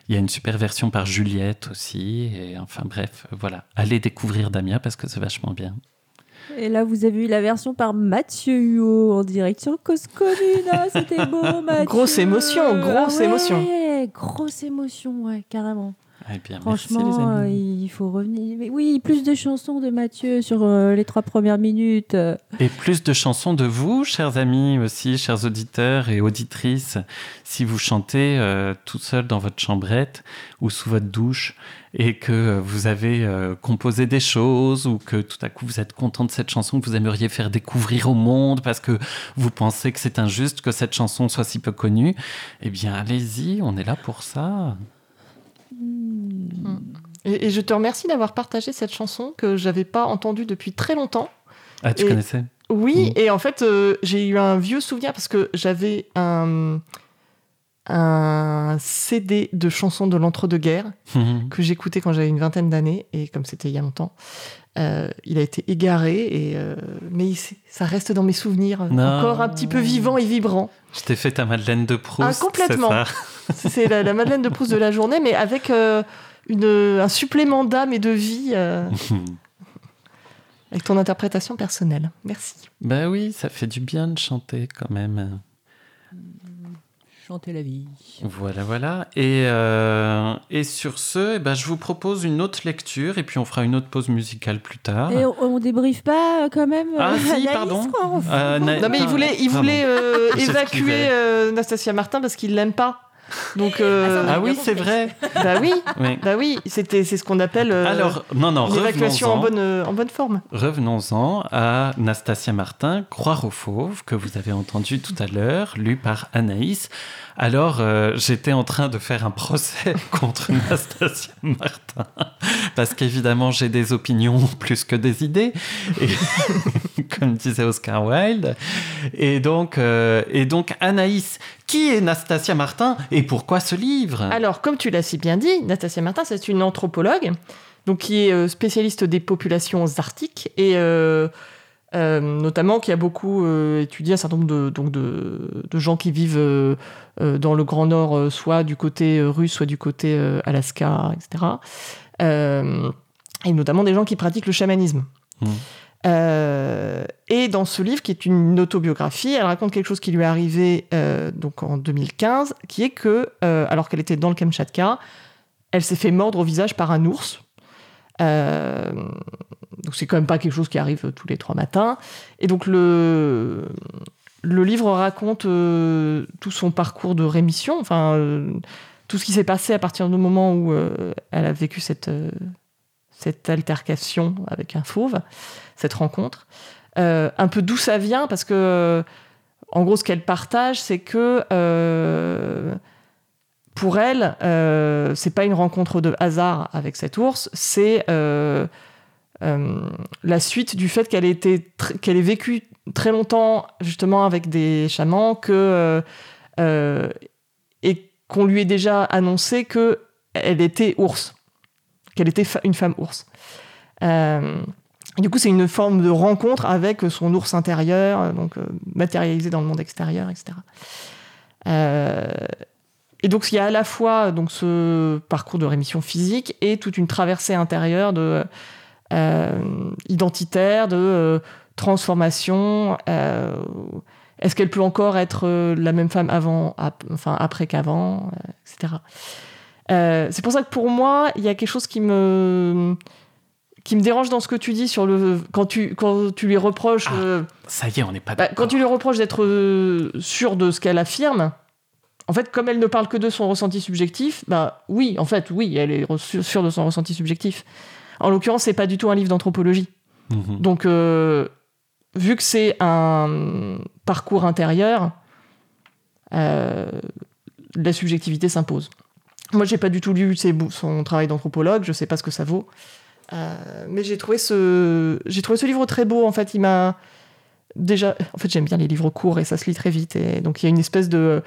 Il y a une super version par Juliette aussi. Et enfin bref, voilà. Allez découvrir Damien parce que c'est vachement bien. Et là, vous avez eu la version par Mathieu Huot en direct sur Cause Commune. Ah, c'était beau, Mathieu. Grosse émotion, grosse ah émotion. Ouais, grosse émotion, ouais, carrément. Eh bien, Franchement, merci les euh, amis. il faut revenir. Mais oui, plus de chansons de Mathieu sur euh, les trois premières minutes. Et plus de chansons de vous, chers amis aussi, chers auditeurs et auditrices, si vous chantez euh, tout seul dans votre chambrette ou sous votre douche et que vous avez euh, composé des choses ou que tout à coup vous êtes content de cette chanson que vous aimeriez faire découvrir au monde parce que vous pensez que c'est injuste que cette chanson soit si peu connue, eh bien allez-y, on est là pour ça. Et, et je te remercie d'avoir partagé cette chanson que j'avais pas entendue depuis très longtemps. Ah, tu Et- connaissais? Oui, Mm. et en fait, euh, j'ai eu un vieux souvenir parce que j'avais un, un CD de chansons de l'entre-deux-guerres Mhm. que j'écoutais quand j'avais une vingtaine d'années, et comme c'était il y a longtemps, euh, il a été égaré, et, euh, mais il ça reste dans mes souvenirs, Non. encore un petit peu vivant et vibrant. Je t'ai fait ta Madeleine de Proust. Ah, complètement. c'est la, la Madeleine de Proust de la journée, mais avec euh, une, un supplément d'âme et de vie, avec ton interprétation personnelle. Merci. Ben oui, ça fait du bien de chanter quand même. Chanter la vie. Voilà, voilà. Et, euh, et sur ce, eh ben, je vous propose une autre lecture et puis on fera une autre pause musicale plus tard. Et on, on débriefe pas euh, quand même Ah euh, si, Anaïs, pardon. quoi, Euh, Non, mais il voulait, il voulait euh, évacuer euh, Nastasia Martin parce qu'il l'aime pas. Donc, euh, Ah oui, c'est vrai. bah oui, Oui. bah oui, c'était, c'est ce qu'on appelle euh, Alors, non, non, une évacuation en bonne, euh, en bonne forme. Revenons-en à Nastasia Martin, Croire aux fauves, que vous avez entendu tout à l'heure, lu par Anaïs. Alors, euh, j'étais en train de faire un procès contre Nastasia Martin, parce qu'évidemment, j'ai des opinions plus que des idées, et, comme disait Oscar Wilde. Et donc, euh, et donc, Anaïs, qui est Nastasia Martin et pourquoi ce livre? Alors, comme tu l'as si bien dit, Nastasia Martin, c'est une anthropologue, donc qui est euh, spécialiste des populations arctiques et euh, euh, notamment qui a beaucoup euh, étudié un certain nombre de, donc de, de gens qui vivent euh, dans le Grand Nord, soit du côté russe, soit du côté Alaska, etc. Et notamment des gens qui pratiquent le chamanisme. Euh, et dans ce livre, qui est une autobiographie, elle raconte quelque chose qui lui est arrivé donc en 2015, qui est que, alors qu'elle était dans le Kamchatka, elle s'est fait mordre au visage par un ours. Euh, donc c'est quand même pas quelque chose qui arrive tous les trois matins. Et donc le, le livre raconte euh, tout son parcours de rémission, enfin euh, tout ce qui s'est passé à partir du moment où euh, elle a vécu cette, euh, cette altercation avec un fauve, cette rencontre. Euh, un peu d'où ça vient, parce que euh, en gros ce qu'elle partage, c'est que euh, pour elle, euh, c'est pas une rencontre de hasard avec cet ours, c'est euh, la suite du fait qu'elle ait, qu'elle ait vécu très longtemps justement avec des chamans, que, euh, euh, et qu'on lui ait déjà annoncé que elle était ours, qu'elle était une femme ours. Du coup, c'est une forme de rencontre avec son ours intérieur, donc matérialisé dans le monde extérieur, etc. Et donc, il y a à la fois donc, ce parcours de rémission physique et toute une traversée intérieure de, identitaire, de euh, transformation. euh, Est-ce qu'elle peut encore être euh, la même femme avant, ap- enfin, après qu'avant, euh, etc. Euh, c'est pour ça que pour moi, il y a quelque chose qui me qui me dérange dans ce que tu dis sur le quand tu quand tu lui reproches Ah, euh, Ça y est, on n'est pas bah, quand tu lui reproches d'être euh, sûr de ce qu'elle affirme, en fait, comme elle ne parle que de son ressenti subjectif, bah oui, en fait, oui, elle est re- sûre de son ressenti subjectif. En l'occurrence, c'est pas du tout un livre d'anthropologie. Mhm. Donc, euh, vu que c'est un parcours intérieur, euh, la subjectivité s'impose. Moi, j'ai pas du tout lu ses son travail d'anthropologue, je sais pas ce que ça vaut. Euh, mais j'ai trouvé ce j'ai trouvé ce livre très beau en fait il m'a déjà en fait j'aime bien les livres courts et ça se lit très vite et donc il y a une espèce de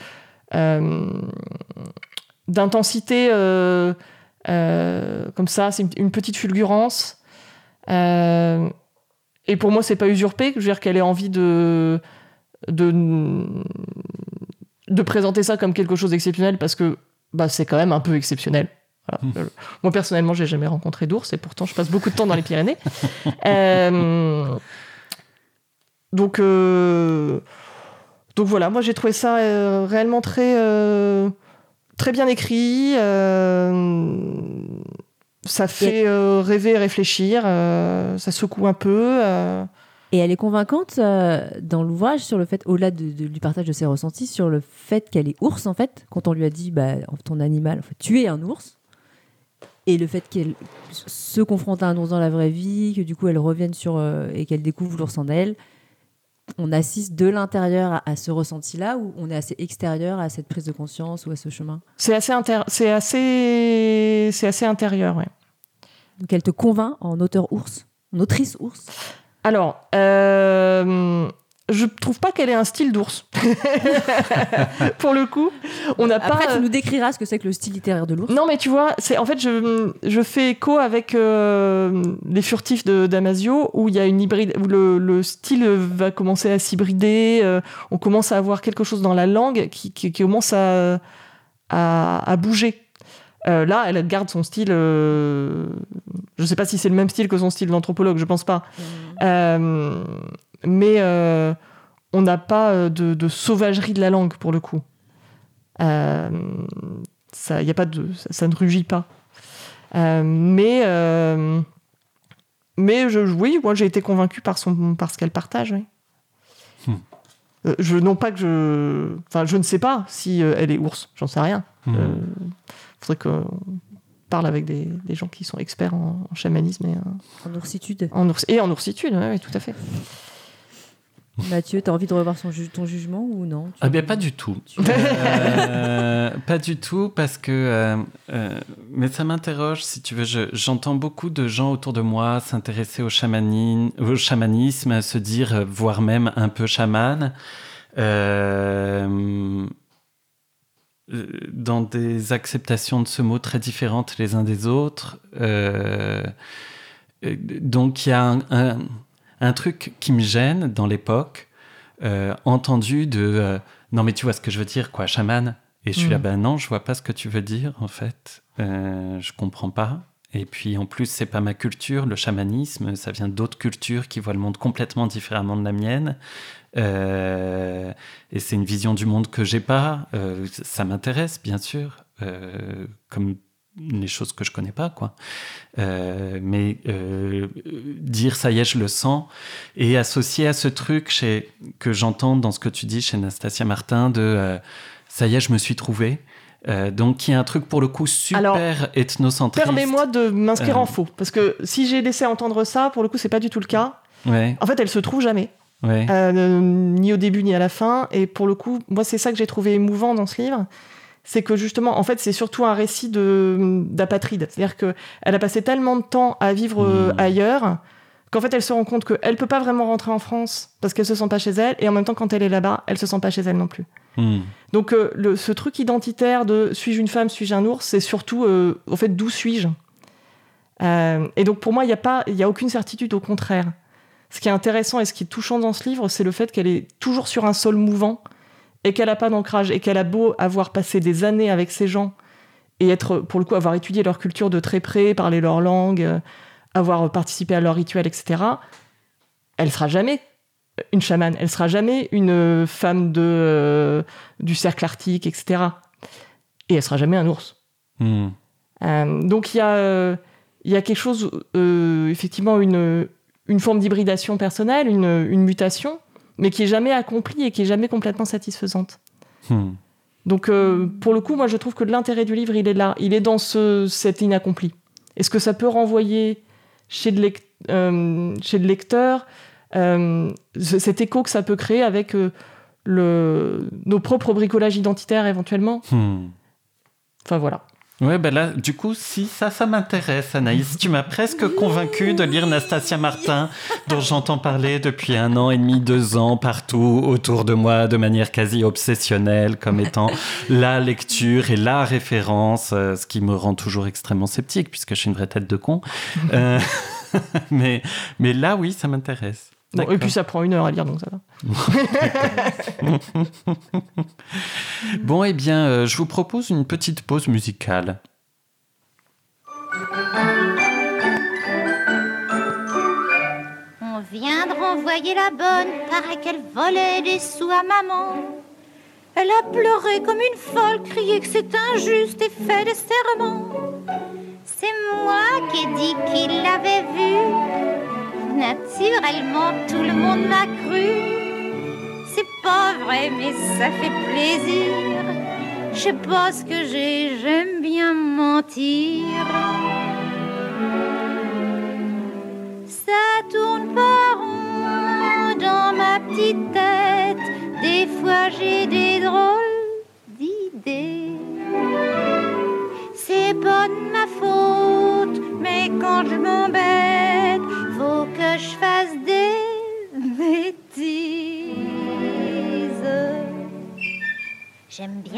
d'intensité comme ça c'est une, une petite fulgurance. Euh, et pour moi c'est pas usurpé. Je veux dire qu'elle ait envie de de de présenter ça comme quelque chose d'exceptionnel parce que bah, c'est quand même un peu exceptionnel. Voilà. Euh, Moi, personnellement, j'ai jamais rencontré d'ours et pourtant, je passe beaucoup de temps dans les Pyrénées. Euh, donc, euh, donc voilà, moi, j'ai trouvé ça euh, réellement très, euh, très bien écrit. euh, ça fait euh, rêver, réfléchir. euh, ça secoue un peu. Et elle est convaincante euh, dans l'ouvrage sur le fait, au-delà de- de- du partage de ses ressentis, sur le fait qu'elle est ours en fait. Quand on lui a dit, bah, ton animal, en fait, tu es un ours. Et le fait qu'elle se confronte à un ours dans la vraie vie, que du coup elle revienne sur euh, et qu'elle découvre l'ours en elle, on assiste de l'intérieur à, à ce ressenti-là ou on est assez extérieur à cette prise de conscience ou à ce chemin. C'est assez, inter- c'est assez, c'est assez intérieur, ouais. Donc elle te convainc en auteur ours, en autrice ours? Alors, euh, je trouve pas qu'elle ait un style d'ours. Pour le coup, on n'a pas. Après, tu nous décriras ce que c'est que le style littéraire de l'ours. Non, mais tu vois, c'est en fait, je, je fais écho avec euh, les furtifs de Damasio, où il y a une hybride, où le, le style va commencer à s'hybrider. euh, on commence à avoir quelque chose dans la langue qui, qui- qui commence à, à, à bouger. Euh, là, elle garde son style. euh, je sais pas si c'est le même style que son style d'anthropologue, je pense pas. Euh, mais euh, on n'a pas euh, de, de sauvagerie de la langue pour le coup. Euh, ça, y a pas de, ça, ça ne rugit pas. Euh, mais euh, mais je, oui, moi j'ai été convaincu par son par ce qu'elle partage. oui. Hmm. Je non pas que je, enfin je ne sais pas si euh, elle est ours, j'en sais rien. Hmm. Euh, faudrait qu'on parle avec des, des gens qui sont experts en, en chamanisme et En oursitude. en, ours, et en oursitude, ouais, tout à fait. Mathieu, t'as envie de revoir son ju- ton jugement ou non? Ah bien pas du tout. Euh, pas du tout parce que euh, euh, mais ça m'interroge si tu veux. je- J'entends beaucoup de gens autour de moi s'intéresser au, au chamanisme, se dire voire même un peu chaman. Dans des acceptations de ce mot très différentes les uns des autres. Donc il y a un, un- un truc qui me gêne dans l'époque, euh, entendu de euh, non mais tu vois ce que je veux dire quoi, chaman. Et je suis Mm. là, ben non, je vois pas ce que tu veux dire en fait. Euh, je comprends pas. Et puis en plus, c'est pas ma culture, le chamanisme, ça vient d'autres cultures qui voient le monde complètement différemment de la mienne. Et c'est une vision du monde que j'ai pas. Ça m'intéresse, bien sûr, comme les choses que je connais pas, quoi. Euh, mais euh, dire ça y est, je le sens, et associé à ce truc chez, que j'entends dans ce que tu dis chez Nastasia Martin de euh, ça y est, je me suis trouvé. Donc, il y a un truc pour le coup super Alors, ethnocentriste. Permets-moi de m'inscrire en faux, parce que si j'ai laissé entendre ça, pour le coup, c'est pas du tout le cas. Ouais, En fait, elle se trouve jamais, ouais. ni au début ni à la fin. Et pour le coup, moi, c'est ça que j'ai trouvé émouvant dans ce livre, c'est que justement, en fait, c'est surtout un récit de d'apatride. C'est-à-dire que elle a passé tellement de temps à vivre euh, Mm. ailleurs qu'en fait, elle se rend compte qu'elle peut pas vraiment rentrer en France parce qu'elle se sent pas chez elle, et en même temps, quand elle est là-bas, elle se sent pas chez elle non plus. Hmm. Donc euh, le, ce truc identitaire de suis-je une femme, suis-je un ours, c'est surtout euh, en fait d'où suis-je? Euh, et donc pour moi, il n'y a pas, y a aucune certitude, au contraire. Ce qui est intéressant et ce qui est touchant dans ce livre, c'est le fait qu'elle est toujours sur un sol mouvant et qu'elle n'a pas d'ancrage et qu'elle a beau avoir passé des années avec ces gens et être pour le coup avoir étudié leur culture de très près, parler leur langue, euh, avoir participé à leurs rituels, etc. Elle sera jamais une chamane, elle sera jamais une euh, femme de, euh, du cercle arctique, etc. Et elle sera jamais un ours. Hmm. Euh, donc il y, a, il y a quelque chose, effectivement, une, une forme d'hybridation personnelle, une, une mutation, mais qui est jamais accomplie et qui est jamais complètement satisfaisante. Hmm. Donc euh, pour le coup, moi je trouve que l'intérêt du livre, il est là, il est dans ce, cet inaccompli. Est-ce que ça peut renvoyer chez le, lec- euh, chez le lecteur euh, ce- cet écho que ça peut créer avec le, nos propres bricolages identitaires éventuellement? Hmm. Enfin voilà. Ouais, ben là, du coup, si, ça, ça m'intéresse, Anaïs. Tu m'as presque convaincu de lire Nastasia Martin, dont j'entends parler depuis un an et demi, deux ans, partout autour de moi, de manière quasi obsessionnelle, comme étant la lecture et la référence, euh, ce qui me rend toujours extrêmement sceptique, puisque je suis une vraie tête de con. Euh, mais, mais là, oui, ça m'intéresse. Bon, et puis ça prend une heure à lire, donc ça va. Bon, eh bien, euh, je vous propose une petite pause musicale. On vient de renvoyer la bonne, paraît qu'elle volait des sous à maman. Elle a pleuré comme une folle, crié que c'est injuste et fait des serments. C'est moi qui ai dit qu'il l'avait vu. Naturellement, tout le monde m'a cru. C'est pas vrai, mais ça fait plaisir. Je ce que j'ai, j'aime bien mentir. Ça tourne pas rond dans ma petite tête. Des fois j'ai des drôles d'idées. C'est pas de ma faute, mais quand je m'embête,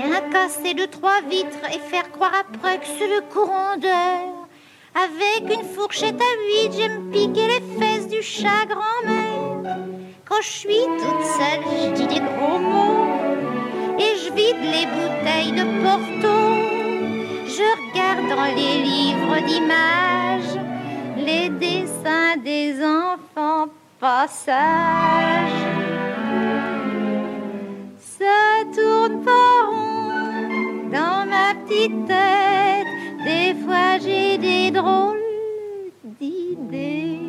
Bien casser deux, trois vitres et faire croire après que c'est le courant d'air. Avec une fourchette à huit, j'aime piquer les fesses du chat grand-mère. Quand je suis toute seule, je dis des gros mots et je vide les bouteilles de Porto. Je regarde dans les livres d'images les dessins des enfants pas sages. Ça tourne pas rond dans ma petite tête. Des fois j'ai des drôles d'idées.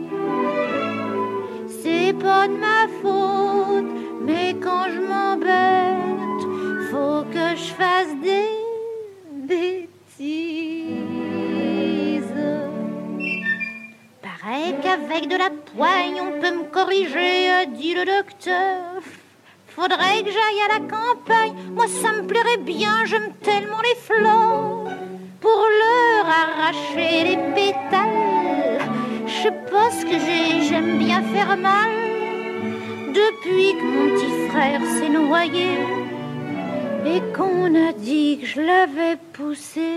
C'est pas de ma faute, mais quand je m'embête, faut que je fasse des bêtises. Paraît qu'avec de la poigne, on peut me corriger, dit le docteur. Faudrait que j'aille à la campagne, moi ça me plairait bien, j'aime tellement les fleurs. Pour leur arracher les pétales, je ce que j'ai, j'aime bien faire mal. Depuis que mon petit frère s'est noyé et qu'on a dit que je l'avais poussé.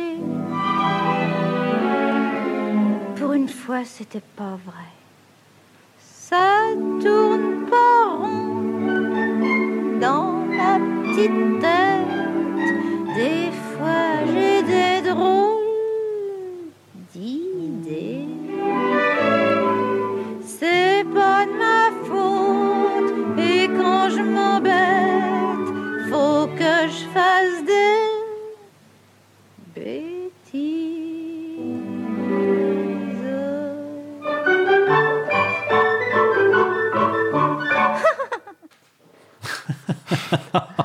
Pour une fois, c'était pas vrai. Ça tourne pas rond petite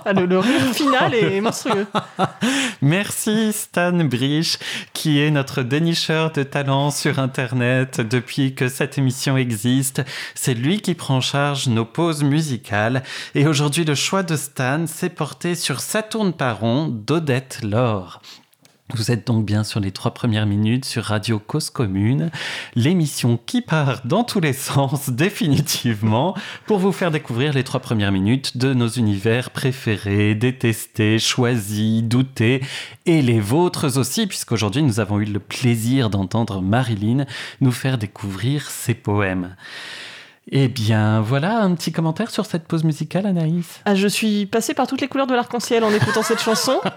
Ah, le, le rire final est monstrueux. Merci Stan Brich, qui est notre dénicheur de talents sur Internet depuis que cette émission existe. C'est lui qui prend en charge nos pauses musicales. Et aujourd'hui, le choix de Stan s'est porté sur Saturne Paron d'Odette Laure. Vous êtes donc bien sur les trois premières minutes sur Radio Cause Commune, l'émission qui part dans tous les sens définitivement pour vous faire découvrir les trois premières minutes de nos univers préférés, détestés, choisis, doutés et les vôtres aussi puisqu'aujourd'hui nous avons eu le plaisir d'entendre Marilyn nous faire découvrir ses poèmes. Eh bien, voilà un petit commentaire sur cette pause musicale, Anaïs. Ah, je suis passée par toutes les couleurs de l'arc-en-ciel en écoutant cette chanson.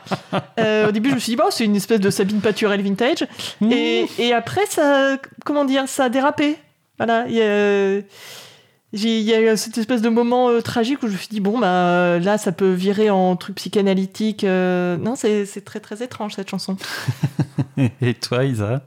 Euh, au début, je me suis dit, bon, c'est une espèce de Sabine Paturel vintage. Mmh. Et, et après, ça, comment dire, ça a dérapé. Voilà, il y a, eu cette espèce de moment euh, tragique où je me suis dit, bon, bah là, ça peut virer en truc psychanalytique. euh, Non, c'est très très étrange cette chanson. Et toi, Isa?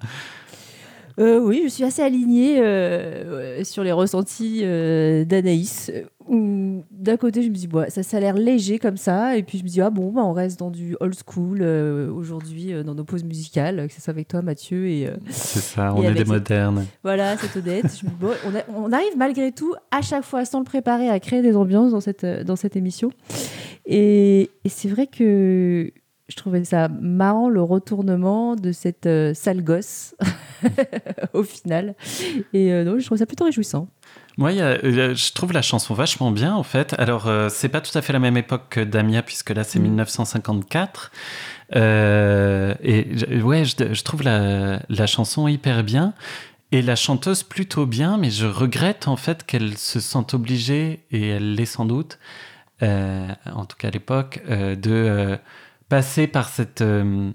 Euh, oui, je suis assez alignée euh, sur les ressentis euh, d'Anaïs. Où d'un côté, je me dis, ouais, ça, ça a l'air léger comme ça. Et puis je me dis, ah bon, bah, on reste dans du old school aujourd'hui, dans nos pauses musicales, que ce soit avec toi, Mathieu. Et C'est ça, on est des cette- modernes. voilà, c'est Odette. Je me dis, bon, on, a- on arrive malgré tout, à chaque fois, sans le préparer, à créer des ambiances dans cette, dans cette émission. Et, et c'est vrai que je trouvais ça marrant le retournement de cette euh, sale gosse au final. Et euh, donc, je trouve ça plutôt réjouissant. Moi, euh, je trouve la chanson vachement bien, en fait. Alors, euh, c'est pas tout à fait la même époque que Damia, puisque là, c'est Mm. 1954. Euh, et je- ouais, je, je trouve la, la chanson hyper bien. Et la chanteuse plutôt bien, mais je regrette en fait qu'elle se sente obligée, et elle l'est sans doute, euh, en tout cas à l'époque, euh, de euh, passer par cette euh,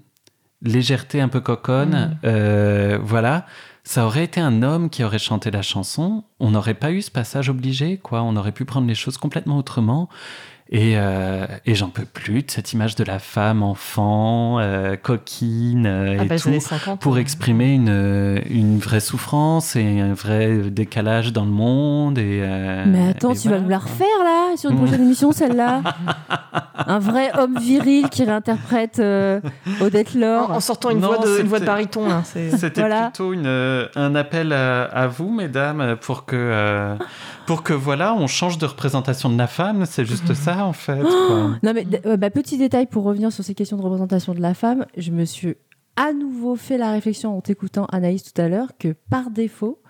légèreté un peu coconne. Euh, voilà. Ça aurait été un homme qui aurait chanté la chanson, on n'aurait pas eu ce passage obligé, quoi. On aurait pu prendre les choses complètement autrement. Et, euh, et j'en peux plus de cette image de la femme enfant, euh, coquine euh, Ah et bah, tout, années 50, pour euh, exprimer une, une vraie souffrance et un vrai décalage dans le monde. Et, euh, Mais attends, et tu voilà, vas nous la refaire là sur une Mm. prochaine émission, celle-là Un vrai homme viril qui réinterprète euh, Odette En, Laure. en sortant une Non, voix de, une voix de baryton. hein, c'est- C'était Voilà. plutôt une, un appel à, à vous, mesdames, pour que, euh, pour que voilà, on change de représentation de la femme. C'est juste ça, en fait. quoi. Non mais euh, bah, petit détail pour revenir sur ces questions de représentation de la femme, je me suis à nouveau fait la réflexion en t'écoutant Anaïs tout à l'heure que par défaut,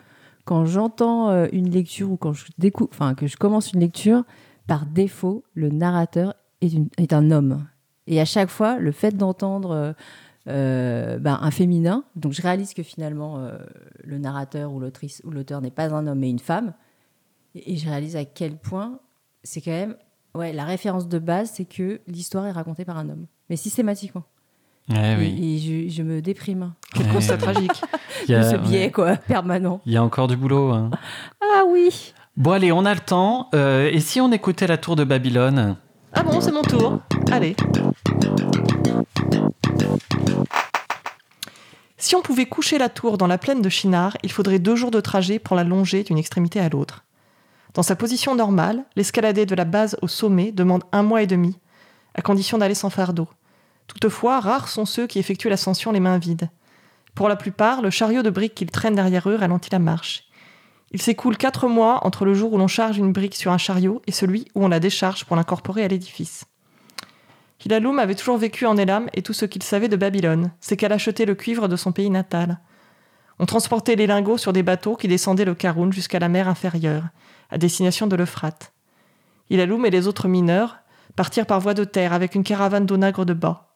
quand j'entends euh, une lecture ou quand je découvre, enfin que je commence une lecture, par défaut, le narrateur est, une- est un homme. Et à chaque fois, le fait d'entendre euh, euh, ben, un féminin, donc je réalise que finalement euh, le narrateur ou l'autrice ou l'auteur n'est pas un homme mais une femme, et, et je réalise à quel point c'est quand même Ouais, la référence de base, c'est que l'histoire est racontée par un homme. Mais systématiquement. Ouais, Et- Eh oui. Et, je, je me déprime Quel Ouais. constat tragique. Il y de a- ce biais, ouais. quoi, permanent. Il y a encore du boulot. hein. Ah oui Bon, allez, on a le temps. Euh, et si on écoutait la tour de Babylone? Ah bon, c'est mon tour. Allez. Si on pouvait coucher la tour dans la plaine de Chinard, il faudrait deux jours de trajet pour la longer d'une extrémité à l'autre. Dans sa position normale, l'escalader de la base au sommet demande un mois et demi, à condition d'aller sans fardeau. Toutefois, rares sont ceux qui effectuent l'ascension les mains vides. Pour la plupart, le chariot de briques qu'ils traînent derrière eux ralentit la marche. Il s'écoule quatre mois entre le jour où l'on charge une brique sur un chariot et celui où on la décharge pour l'incorporer à l'édifice. Hilaloum avait toujours vécu en Elam et tout ce qu'il savait de Babylone, c'est qu'elle achetait le cuivre de son pays natal. On transportait les lingots sur des bateaux qui descendaient le Caroun jusqu'à la mer inférieure, à destination de l'Euphrate. Hilaloum et les autres mineurs partirent par voie de terre avec une caravane d'onagres de bas.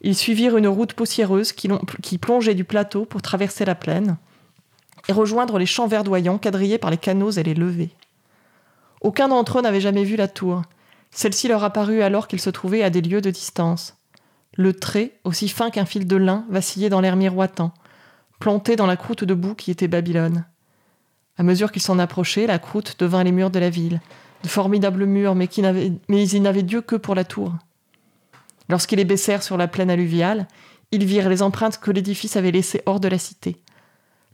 Ils suivirent une route poussiéreuse qui, l'on- qui plongeait du plateau pour traverser la plaine et rejoindre les champs verdoyants quadrillés par les canaux et les levées. Aucun d'entre eux n'avait jamais vu la tour. Celle-ci leur apparut alors qu'ils se trouvaient à des lieues de distance. Le trait, aussi fin qu'un fil de lin, vacillait dans l'air miroitant, planté dans la croûte de boue qui était Babylone. À mesure qu'ils s'en approchaient, la croûte devint les murs de la ville, de formidables murs, mais, qui ils n'avaient Dieu que pour la tour. Lorsqu'ils les baissèrent sur la plaine alluviale, ils virent les empreintes que l'édifice avait laissées hors de la cité.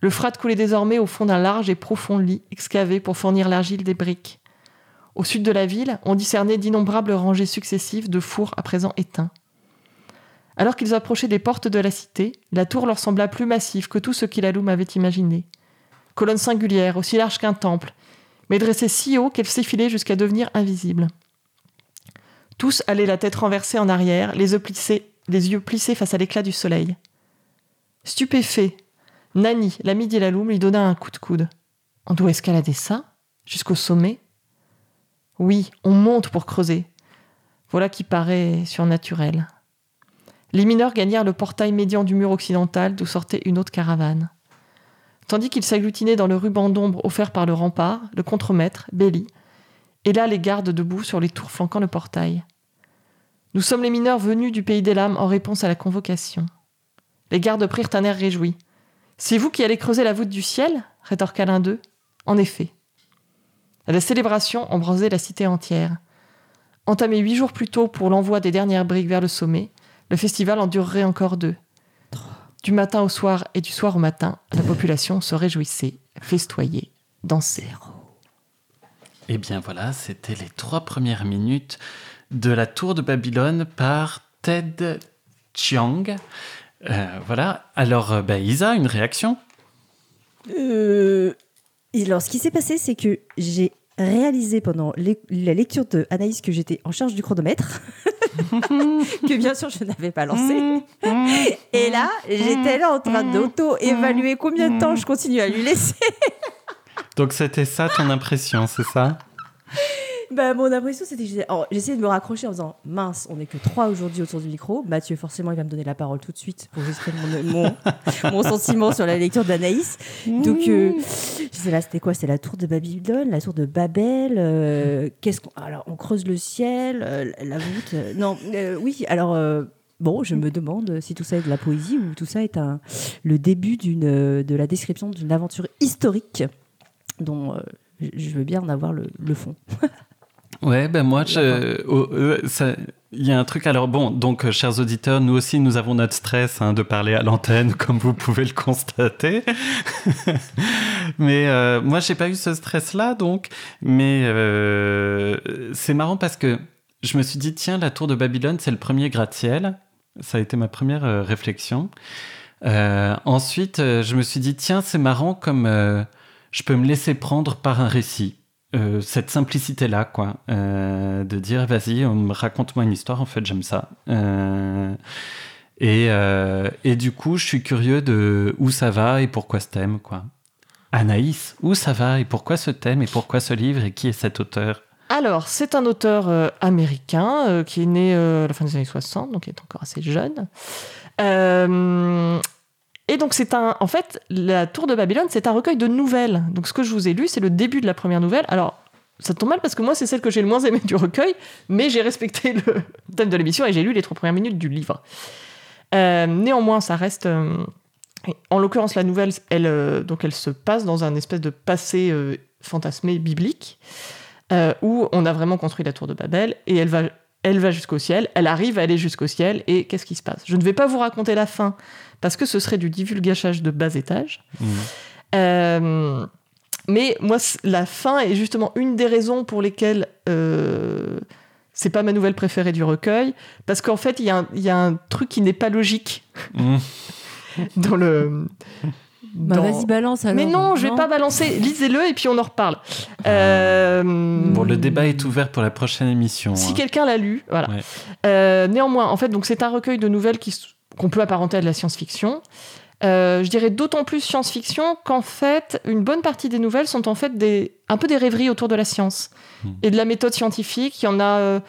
Le Frat coulait désormais au fond d'un large et profond lit excavé pour fournir l'argile des briques. Au sud de la ville, on discernait d'innombrables rangées successives de fours à présent éteints. Alors qu'ils approchaient des portes de la cité, la tour leur sembla plus massive que tout ce qu'Ilaloum avait imaginé. Colonne singulière, aussi large qu'un temple, mais dressée si haut qu'elle s'effilait jusqu'à devenir invisible. Tous allaient la tête renversée en arrière, les yeux plissés, les yeux plissés face à l'éclat du soleil. Stupéfait, Nani, l'ami d'Ilaloum, lui donna un coup de coude. On doit escalader ça Jusqu'au sommet? Oui, on monte pour creuser. Voilà qui paraît surnaturel. Les mineurs gagnèrent le portail médian du mur occidental d'où sortait une autre caravane. Tandis qu'ils s'agglutinaient dans le ruban d'ombre offert par le rempart, le contremaître, Belly, et là les gardes debout sur les tours flanquant le portail. Nous sommes les mineurs venus du pays des lames en réponse à la convocation. Les gardes prirent un air réjoui. C'est vous qui allez creuser la voûte du ciel? rétorqua l'un d'eux. En effet. La célébration embrasait la cité entière. Entamé huit jours plus tôt pour l'envoi des dernières briques vers le sommet, le festival en durerait encore deux. Du matin au soir et du soir au matin, la population se réjouissait, festoyait, dansait. Eh bien voilà, c'était les trois premières minutes de la tour de Babylone par Ted Chiang. Euh, voilà. Alors, euh, bah, Isa, une réaction? Euh, et alors, ce qui s'est passé, c'est que j'ai réalisé pendant la lecture de Anaïs que j'étais en charge du chronomètre, que bien sûr je n'avais pas lancé. Et là, j'étais là en train d'auto-évaluer combien de temps je continue à lui laisser. Donc c'était ça ton impression, c'est ça? Bah, mon impression, c'était que alors, j'essayais de me raccrocher en disant mince, on n'est que trois aujourd'hui autour du micro. Mathieu, forcément, il va me donner la parole tout de suite pour exprimer mon, mon, mon sentiment sur la lecture d'Anaïs. Donc, euh, je sais là, c'était quoi? C'était la tour de Babylone, la tour de Babel. euh, Qu'est-ce qu'on Alors, on creuse le ciel, euh, la voûte. euh, non, oui. Alors. Bon, je me demande si tout ça est de la poésie ou tout ça est un, le début d'une, de la description d'une aventure historique dont je- je veux bien en avoir le, le fond. Ouais, ben moi, je, oh, euh, ça- il y a un truc. Alors bon, donc, euh, chers auditeurs, nous aussi, nous avons notre stress hein, de parler à l'antenne, comme vous pouvez le constater. mais euh, moi, j'ai pas eu ce stress-là, donc. Mais euh, c'est marrant parce que je me suis dit, tiens, la tour de Babylone, c'est le premier gratte-ciel. Ça a été ma première euh, réflexion. Euh, ensuite, euh, je me suis dit, tiens, c'est marrant comme euh, je peux me laisser prendre par un récit. Euh, cette simplicité-là, quoi. Euh, de dire, vas-y, raconte-moi une histoire, en fait, j'aime ça. Euh, et, et du coup, je suis curieux de où ça va et pourquoi ce thème, quoi. Anaïs, où ça va et pourquoi ce thème et pourquoi ce livre et qui est cet auteur? Alors, c'est un auteur américain qui est né à la fin des années 60, donc il est encore assez jeune. Et donc, c'est un. En fait, La Tour de Babylone, c'est un recueil de nouvelles. Donc, ce que je vous ai lu, c'est le début de la première nouvelle. Alors, ça tombe mal parce que moi, c'est celle que j'ai le moins aimée du recueil, mais j'ai respecté le thème de l'émission et j'ai lu les trois premières minutes du livre. Euh, néanmoins, ça reste. euh, en l'occurrence, la nouvelle, elle, euh, donc elle se passe dans un espèce de passé fantasmé biblique où on a vraiment construit la tour de Babel et elle va, elle va jusqu'au ciel, elle arrive à aller jusqu'au ciel et qu'est-ce qui se passe? Je ne vais pas vous raconter la fin parce que ce serait du divulgachage de bas étage. Euh, mais moi, la fin est justement une des raisons pour lesquelles euh, c'est pas ma nouvelle préférée du recueil, parce qu'en fait, il y, a un- il y a un truc qui n'est pas logique Mmh. dans le. Bah, dans- vas-y, balance alors. Mais non, je vais pas balancer. Lisez-le et puis on en reparle. Euh, Bon, le débat est ouvert pour la prochaine émission. Si hein. quelqu'un l'a lu, voilà. Ouais. Euh, néanmoins, en fait, donc c'est un recueil de nouvelles qui qu'on peut apparenter à de la science-fiction. Euh, je dirais d'autant plus science-fiction qu'en fait, une bonne partie des nouvelles sont en fait des, un peu des rêveries autour de la science Hmm. et de la méthode scientifique. Il y en a euh,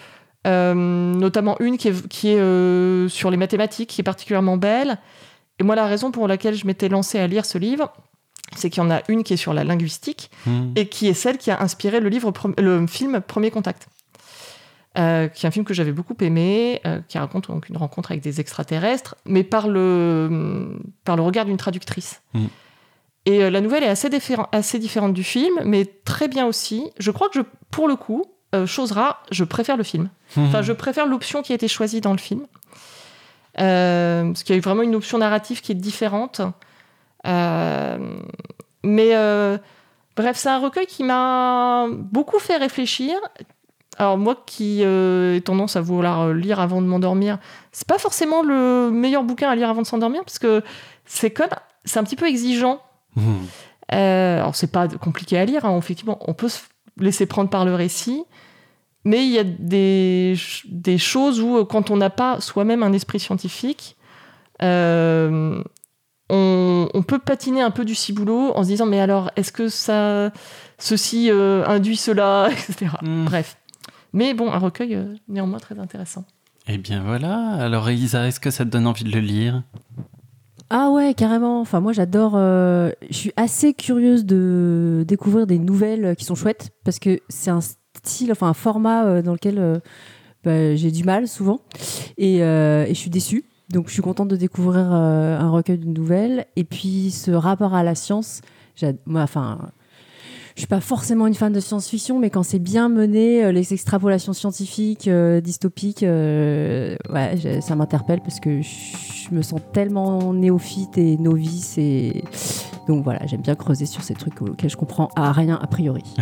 euh, notamment une qui est, qui est sur les mathématiques, qui est particulièrement belle. Et moi, la raison pour laquelle je m'étais lancée à lire ce livre, c'est qu'il y en a une qui est sur la linguistique Mmh. et qui est celle qui a inspiré le, livre, le film Premier Contact. Euh, qui est un film que j'avais beaucoup aimé, euh, qui raconte donc une rencontre avec des extraterrestres, mais par le, par le regard d'une traductrice. Mm. Et euh, la nouvelle est assez, différen- assez différente du film, mais très bien aussi. Je crois que, je, pour le coup, chose rare, je préfère le film. Mmh. Enfin, je préfère l'option qui a été choisie dans le film. Parce qu'il y a eu vraiment une option narrative qui est différente. Mais bref, c'est un recueil qui m'a beaucoup fait réfléchir. Alors moi qui euh, ai tendance à vouloir euh, lire avant de m'endormir, c'est pas forcément le meilleur bouquin à lire avant de s'endormir parce que c'est comme c'est un petit peu exigeant. Mmh. Euh, alors c'est pas compliqué à lire, hein, effectivement, on peut se laisser prendre par le récit, mais il y a des, des choses où euh, quand on n'a pas soi-même un esprit scientifique, euh, on, on peut patiner un peu du ciboulot en se disant mais alors est-ce que ça ceci euh, induit cela, etc. Mm. Bref. Mais bon, un recueil euh, néanmoins très intéressant. Eh bien voilà. Alors Isa, est-ce que ça te donne envie de le lire? Ah ouais, carrément. Enfin, moi, j'adore. euh, je suis assez curieuse de découvrir des nouvelles qui sont chouettes parce que c'est un style, enfin un format euh, dans lequel euh, bah, j'ai du mal souvent et, euh, et je suis déçue. Donc, je suis contente de découvrir euh, un recueil de nouvelles et puis ce rapport à la science. Moi, enfin. Je suis pas forcément une fan de science-fiction, mais quand c'est bien mené, euh, les extrapolations scientifiques, euh, dystopiques, euh, ouais, ça m'interpelle parce que je me sens tellement néophyte et novice et donc voilà, j'aime bien creuser sur ces trucs auxquels je comprends à rien a priori.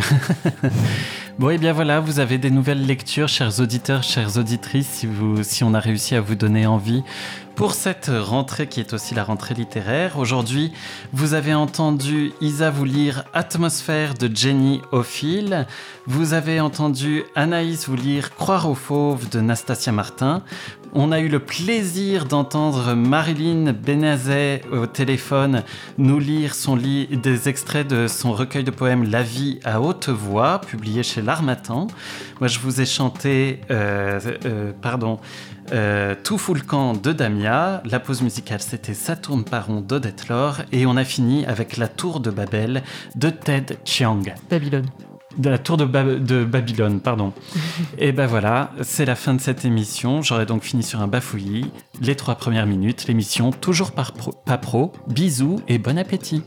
Bon, et bien voilà, vous avez des nouvelles lectures, chers auditeurs, chères auditrices, si on a réussi à vous donner envie pour cette rentrée qui est aussi la rentrée littéraire. Aujourd'hui, vous avez entendu Isa vous lire Atmosphère de Jenny Ophil. Vous avez entendu Anaïs vous lire Croire aux fauves de Nastasia Martin. On a eu le plaisir d'entendre Marilyn Benazet au téléphone nous lire son des extraits de son recueil de poèmes La vie à haute voix, publié chez L'Armatan. Moi, je vous ai chanté, euh, euh, pardon, euh, Tout fout le camp de Damia. La pause musicale, c'était Ça tourne par rond d'Odette Laure. Et on a fini avec La tour de Babel de Ted Chiang. Babylone de la tour de, Babylone, pardon. et ben voilà, c'est la fin de cette émission. J'aurais donc fini sur un bafouillis. Les trois premières minutes, l'émission toujours pas pro. Bisous et bon appétit.